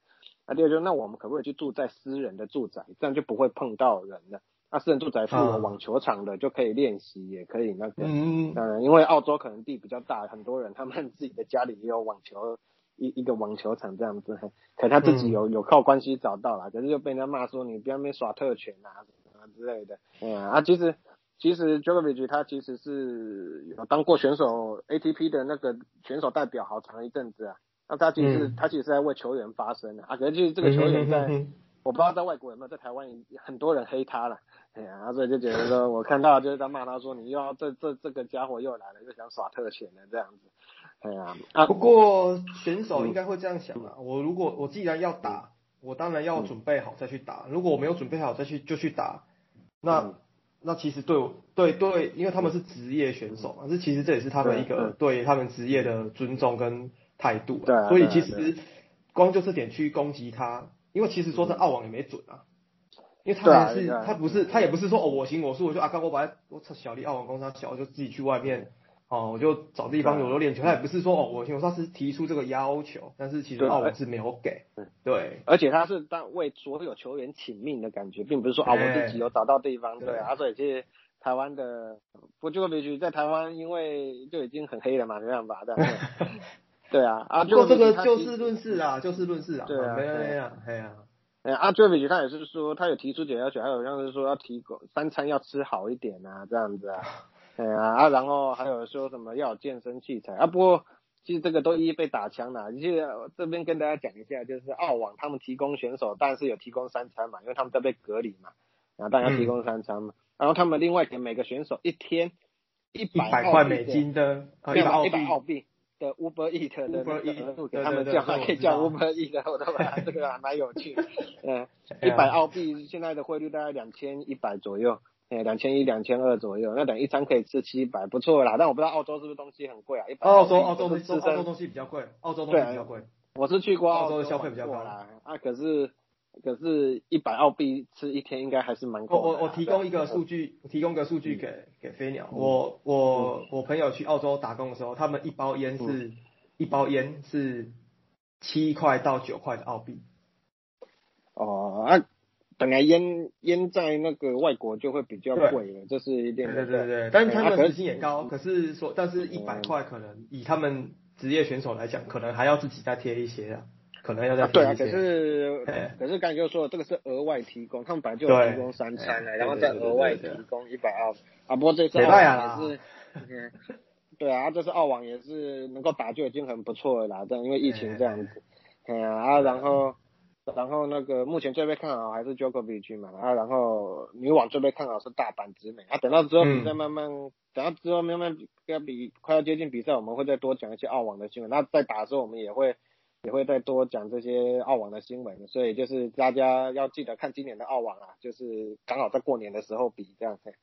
啊，第二就那我们可不可以去住在私人的住宅，这样就不会碰到人了。那私人住宅附有网球场的就可以练习，也可以那个，嗯嗯，因为澳洲可能地比较大，很多人他们自己的家里也有网球一一个网球场这样子，可他自己有有靠关系找到了，可是就被人家骂说你不要那边耍特权啊什么之类的，嗯啊，其实。其实 Djokovic 他其实是有当过选手 ATP 的那个选手代表好长一阵子啊，那他其实他其实是在为球员发声的啊，可是其实这个球员在我不知道在外国有没有在台湾很多人黑他了，哎呀，所以就觉得说我看到就是在骂他说你又要这这这个家伙又来了又想耍特权的这样子，哎呀，啊不过选手应该会这样想啊，我如果我既然要打，我当然要准备好再去打，如果我没有准备好再去就去打，那。那其实对我对对，因为他们是职业选手嘛，这其实这也是他们一个对他们职业的尊重跟态度。对，所以其实光就这点去攻击他，因为其实说这澳网也没准啊，因为他也是他不是他也不是说哦我行我素，我就啊刚我把我小弟澳网工商小就自己去外面。哦，我就找地方有有练球，他也不是说哦，我听说他是提出这个要求，但是其实澳网是没有给，对，而且他是当为所有球员请命的感觉，并不是说啊我自己有找到地方，对，啊，所以其实台湾的不就必须在台湾，因为就已经很黑了嘛，没办法的，对啊，啊，就这个就事论事啊，就事论事啊，对啊，没有没有，哎呀，哎，阿 j o v i c 他也是说，他有提出几个要求，还有像是说要提供三餐要吃好一点啊，这样子啊。对啊，啊，然后还有说什么要有健身器材啊？不过其实这个都一一被打枪了。其实这边跟大家讲一下，就是澳网他们提供选手，但是有提供三餐嘛，因为他们在被隔离嘛，然后大家提供三餐嘛。然后他们另外给每个选手一天一百块美金的，一百一百澳币的 Uber Eat 的那个额度给他们叫，还可以叫 Uber Eat，我都把这个还蛮有趣。嗯，一百澳币现在的汇率大概两千一百左右。哎，两千一、两千二左右，那等一餐可以吃七百，不错啦。但我不知道澳洲是不是东西很贵啊？澳洲澳洲的澳洲东西比较贵，澳洲东西比较贵。我是去过澳洲的消费比较高啦。啊，可是可是一百澳币吃一天应该还是蛮贵。我我我提供一个数据，提供个数据给给飞鸟。我我我朋友去澳洲打工的时候，他们一包烟是一包烟是七块到九块的澳币。哦啊。本来烟烟在那个外国就会比较贵了，这是一定的。对对对，但是他们时薪也高，可是说，但是一百块可能以他们职业选手来讲，可能还要自己再贴一些啊，可能要再。对啊，可是可是刚才就说这个是额外提供，他们本来就有提供三餐了，然后再额外提供一百二啊。不过这次澳网也是，对啊，这次澳网也是能够打就已经很不错了啦，这样因为疫情这样子，哎呀啊，然后。然后那个目前最被看好还是 Djokovic 嘛啊，然后女网最被看好是大阪直美啊，等到之后比赛慢慢，等到之后慢慢要比快要接近比赛，我们会再多讲一些澳网的新闻。那在打的时候，我们也会也会再多讲这些澳网的新闻。所以就是大家要记得看今年的澳网啊，就是刚好在过年的时候比这样子。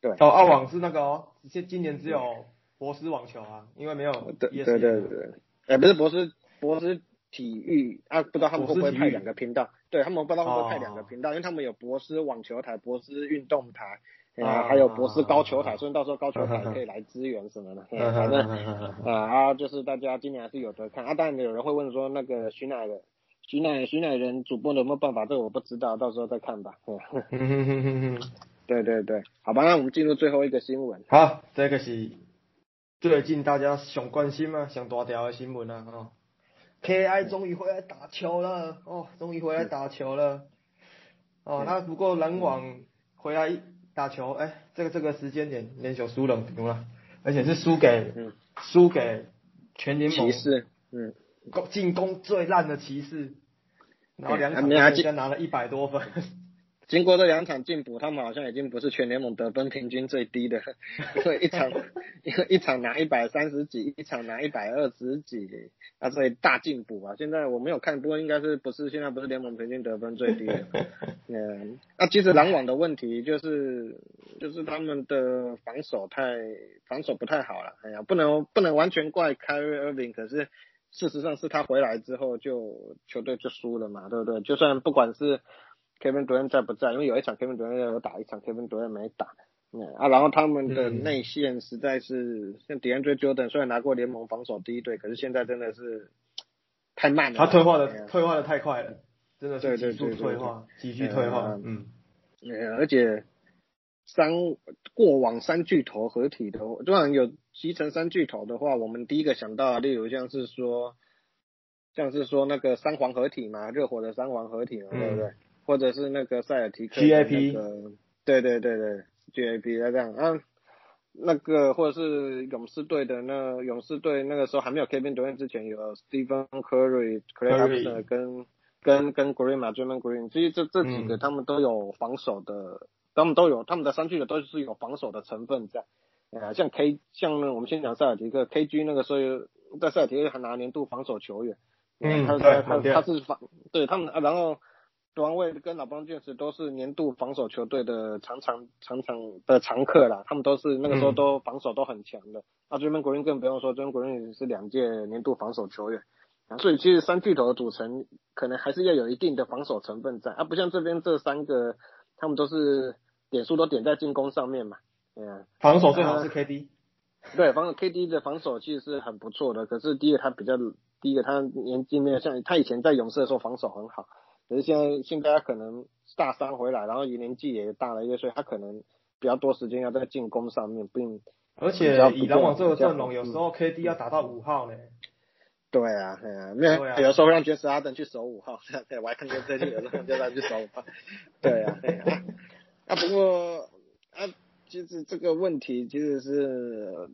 对，哦，澳网是那个哦，现今年只有博斯网球啊，因为没有对对对对，哎不是博斯博斯。体育啊，不知道他们会不会派两个频道？对他们不知道会不会派两个频道，因为他们有博斯网球台、博斯运动台，啊，还有博士高球台，所以到时候高球台可以来支援什么的，反正 啊啊，就是大家今年还是有的看啊。当然有人会问说，那个徐乃的徐乃徐乃人主播有没有办法？这个我不知道，到时候再看吧。对对对，好吧，那我们进入最后一个新闻。好，这个是最近大家想关心嘛、想大条的新闻啊。哦，KI 终于回来打球了，哦，终于回来打球了。哦，那不过篮网回来。打球，哎，这个这个时间点连球输了，赢了，而且是输给，输给全联盟。骑士，嗯，进攻最烂的骑士，然后两场比赛拿了一百多分。经过这两场进补，他们好像已经不是全联盟得分平均最低的，因为一场因 为一场拿一百三十几，一场拿一百二十几，啊，所以大进补啊。现在我没有看，不过应该是不是现在不是联盟平均得分最低的。嗯，那其实篮网的问题就是就是他们的防守太防守不太好了。哎呀，不能不能完全怪 Kyrie Irving，可是事实上是他回来之后就球队就输了嘛，对不对？就算不管是 Kevin Durant 在不在？因为有一场 Kevin Durant 有打，一场 Kevin Durant 没打。嗯啊，然后他们的内线实在是像 DeAndre Jordan，虽然拿过联盟防守第一队，可是现在真的是太慢了。他退化的退化的太快了，真的是急速退化，急剧退化。嗯，而且三过往三巨头合体的，当然有集成三巨头的话，我们第一个想到，例如像是说，像是说那个三皇合体嘛，热火的三皇合体嘛，对不对？或者是那个塞尔提克那个，对对对对，GAP 那这样。啊，那个或者是勇士队的那勇士队那个时候还没有 Kevin Durant 之前有 Stephen Curry、Clay Thompson 跟跟跟 Green 嘛，Draymond Green，其实这这几个他们都有防守的，他们都有他们的三巨头都是有防守的成分在，啊，像 K 像我们先讲塞尔提克，KG 那个时候在塞尔提克还拿年度防守球员，嗯，他他他他是防对他们，然后。王卫跟老邦爵士都是年度防守球队的常常常常的常客啦，他们都是那个时候都防守都很强的。啊，追梦国人更不用说，追梦国人是两届年度防守球员啊，所以其实三巨头的组成可能还是要有一定的防守成分在啊，不像这边这三个，他们都是点数都点在进攻上面嘛，嗯，防守最好是 KD，对，防守 KD 的防守其实是很不错的，可是第一个他比较第一个他年纪没有像他以前在勇士的时候防守很好。可是现在，现在他可能大三回来，然后年纪也大了一些，所以他可能比较多时间要在进攻上面，并而且以篮网这个阵容，有时候 KD 要打到五号呢。对啊，对啊，没有，有时候让爵士阿登去守五号，对，我还看见最近有时候叫他去守五号。对啊，对啊。啊，不过啊，其实这个问题其实是。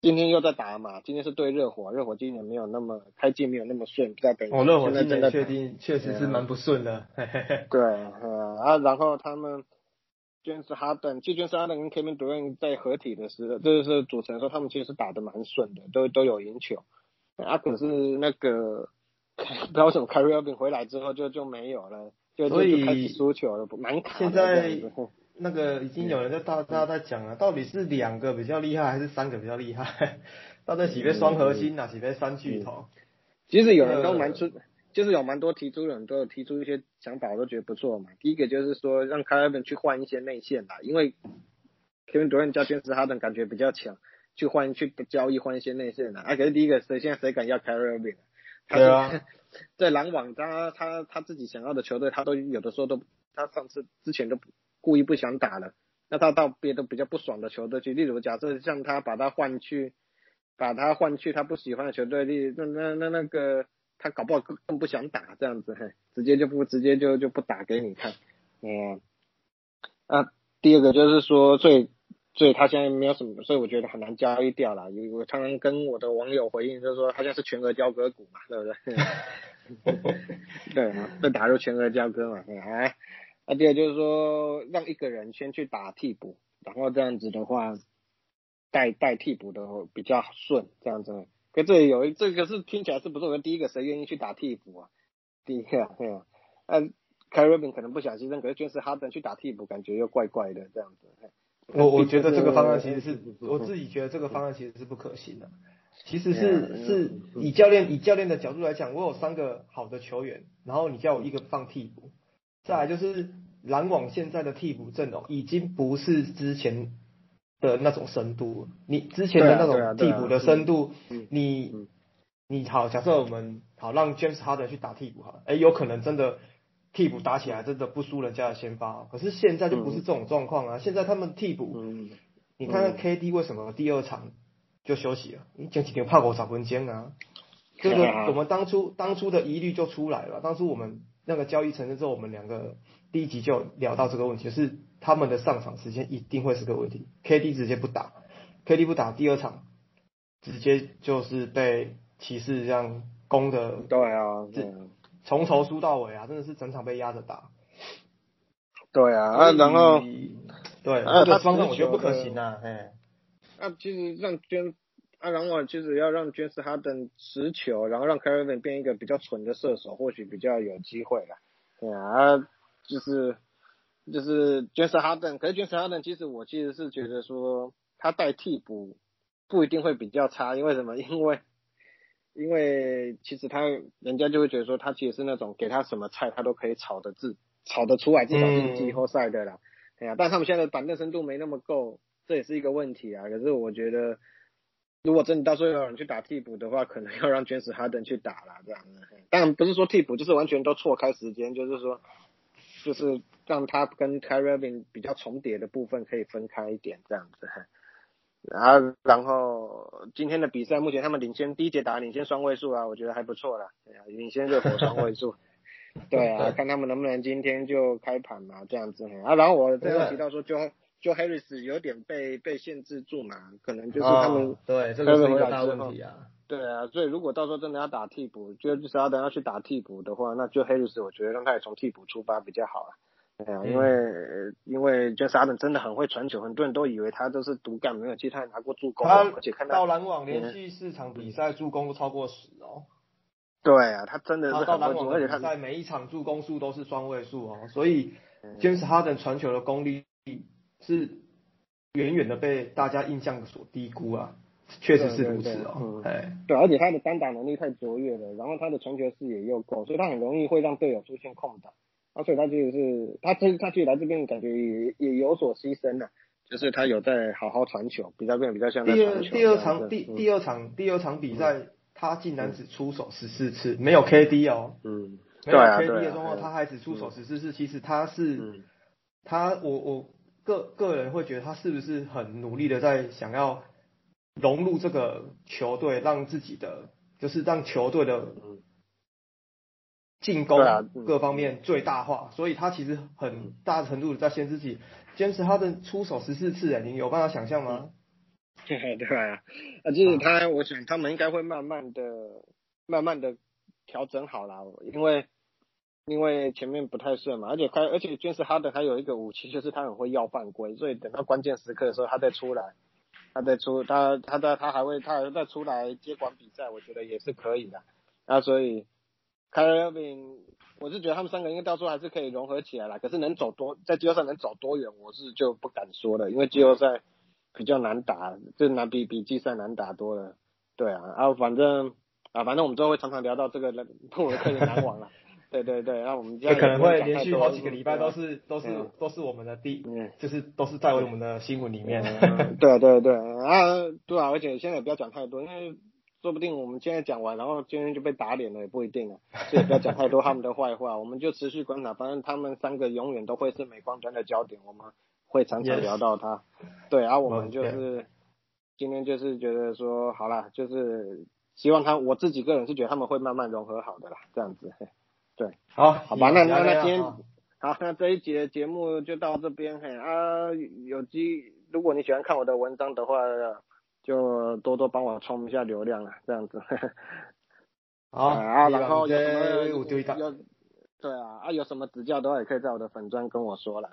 今天又在打嘛？今天是对热火，热火今年没有那么开季没有那么顺，在等。哦，热火今年确定确实是蛮不顺的。对，啊，然后他们，James Harden，其实 James Harden 跟 Kevin Durant 在合体的时候，就是组成的时候，他们其实是打的蛮顺的，都都有赢球。啊，可是那个不知道为什么 Kyrie Irving 回来之后就就没有了，就就开始输球了，蛮卡现在。那个已经有人在大大家在讲了，到底是两个比较厉害，还是三个比较厉害？到底几杯双核心哪几杯三巨头？其实有人都蛮出，就是有蛮多提出人都有提出一些想法，我都觉得不错嘛。第一个就是说让 Kevin 去换一些内线啦，因为 Kevin Durant 加 James Harden 感觉比较强，去换去交易换一些内线啦。啊，可是第一个谁现在谁敢要 Kevin？对啊，在篮网他他他自己想要的球队，他都有的时候都他上次之前都。故意不想打了，那他到别的比较不爽的球队去，例如假设像他把他换去，把他换去他不喜欢的球队，例那那那那个他搞不好更更不想打这样子，嘿，直接就不直接就就不打给你看，嗯，啊，第二个就是说，所以所以他现在没有什么，所以我觉得很难交易掉了。我常常跟我的网友回应，就是说他现在是全额交割股嘛，对不对？对啊，被打入全额交割嘛，哎。啊，第二就是说，让一个人先去打替补，然后这样子的话，带带替补的比较顺，这样子。可这里有一这个是听起来是不错的。第一个谁愿意去打替补啊？第一个，对啊。呃，凯瑞宾可能不想牺牲，可是爵士哈登去打替补，感觉又怪怪的这样子。我我觉得这个方案其实是，我自己觉得这个方案其实是不可行的。其实是是以教练以教练的角度来讲，我有三个好的球员，然后你叫我一个放替补。再来就是篮网现在的替补阵容已经不是之前的那种深度了。你之前的那种替补的深度，你你好，假设我们好让 James Harden 去打替补哈，哎，有可能真的替补打起来真的不输人家的先发。可是现在就不是这种状况啊，现在他们替补，你看看 KD 为什么第二场就休息了？你前几天怕我找分间啊？这个 我们当初当初的疑虑就出来了。当初我们那个交易成之后，我们两个第一集就聊到这个问题，就是他们的上场时间一定会是个问题。KD 直接不打，KD 不打，第二场直接就是被骑士这样攻的，对啊，从头输到尾啊，真的是整场被压着打。对啊，啊，然后对这个方向我觉得不可行啊，哎，啊，其实让捐。啊，然后就是要让爵士哈登持球，然后让凯尔文变一个比较蠢的射手，或许比较有机会了。对啊，就是就是爵士哈登，可是爵士哈登其实我其实是觉得说他带替补不一定会比较差，因为什么？因为因为其实他人家就会觉得说他其实是那种给他什么菜他都可以炒的自炒得出来，至少是季后赛的啦。对啊，但他们现在的板凳深度没那么够，这也是一个问题啊。可是我觉得。如果真的到时候有人去打替补的话，可能要让詹士哈登去打了这样子。当然不是说替补就是完全都错开时间，就是说，就是让他跟 k y r i v i n 比较重叠的部分可以分开一点这样子。然后，然后今天的比赛目前他们领先第一节打领先双位数啊，我觉得还不错了。对啊，领先热火双位数。对啊，看他们能不能今天就开盘嘛这样子。啊，然后我最后提到说就。就 Harris 有点被被限制住嘛，可能就是他们对这个是一个大问题啊。对啊，所以如果到时候真的要打替补，就就是要等要去打替补的话，那就 Harris 我觉得让他也从替补出发比较好啊。对啊，因为因为 j a s 真的很会传球，很多人都以为他都是独干，没有，其实他拿过助攻，而且看到篮网连续四场比赛助攻都超过十哦。对啊，他真的是到篮网而且他在每一场助攻数都是双位数哦，所以 James Harden 传球的功力。是远远的被大家印象所低估啊，确实是如此哦。哎，对，而且他的单打能力太卓越了，然后他的传球视野又够，所以他很容易会让队友出现空档。啊，所以他就是他这他其实来这边感觉也也有所牺牲了，就是他有在好好传球，比较变比较像第二第二场第第二场第二场比赛，他竟然只出手十四次，没有 KD 哦，嗯，没有 KD 的状况，他还只出手十四次，其实他是他我我。个个人会觉得他是不是很努力的在想要融入这个球队，让自己的就是让球队的进攻各方面最大化，所以他其实很大程度的在限制自己。坚持他的出手十四次，哎，你有办法想象吗？对对啊，啊，就是他，我想他们应该会慢慢的、慢慢的调整好了，因为。因为前面不太顺嘛，而且开，而且爵士哈登还有一个武器，就是他很会要犯规，所以等到关键时刻的时候，他再出来，他再出，他他在他还会，他还会再出来接管比赛，我觉得也是可以的。那所以凯尔宾，我是觉得他们三个应该到时候还是可以融合起来了。可是能走多，在季后赛能走多远，我是就不敢说了，因为季后赛比较难打，就难比比季赛难打多了。对啊，然后反正啊，反正我们之后会常常聊到这个人，我的客人难忘了。对对对，那我们可能会连续好几个礼拜都是都是都是我们的第，就是都是在我们的新闻里面。对对对，啊对啊，而且现在也不要讲太多，因为说不定我们现在讲完，然后今天就被打脸了，也不一定啊。所以不要讲太多他们的坏话，我们就持续观察，反正他们三个永远都会是美光端的焦点，我们会常常聊到他。对，然后我们就是今天就是觉得说，好了，就是希望他，我自己个人是觉得他们会慢慢融合好的啦，这样子。对，好，好吧，那那那今天好，那这一节节目就到这边嘿啊，有机如果你喜欢看我的文章的话，就多多帮我冲一下流量了，这样子。好啊，然后有对啊啊有什么指教的话，也可以在我的粉砖跟我说了。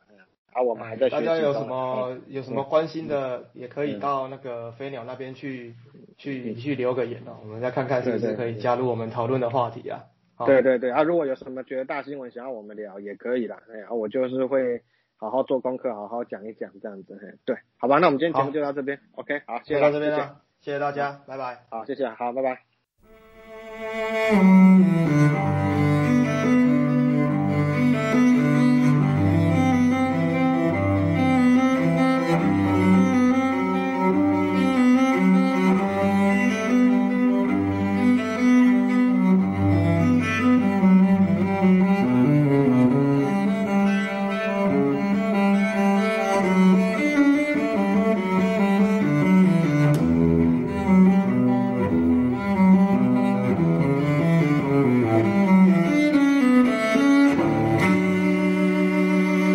啊，我们还在大家有什么有什么关心的，也可以到那个飞鸟那边去去去留个言哦，我们再看看是不是可以加入我们讨论的话题啊。对对对啊！如果有什么觉得大新闻想要我们聊，也可以啦。哎，我就是会好好做功课，好好讲一讲这样子。嘿，对，好吧，那我们今天节目就到这边。OK，好，谢谢到这边了，谢谢大家，拜拜。好，谢谢，好，拜拜。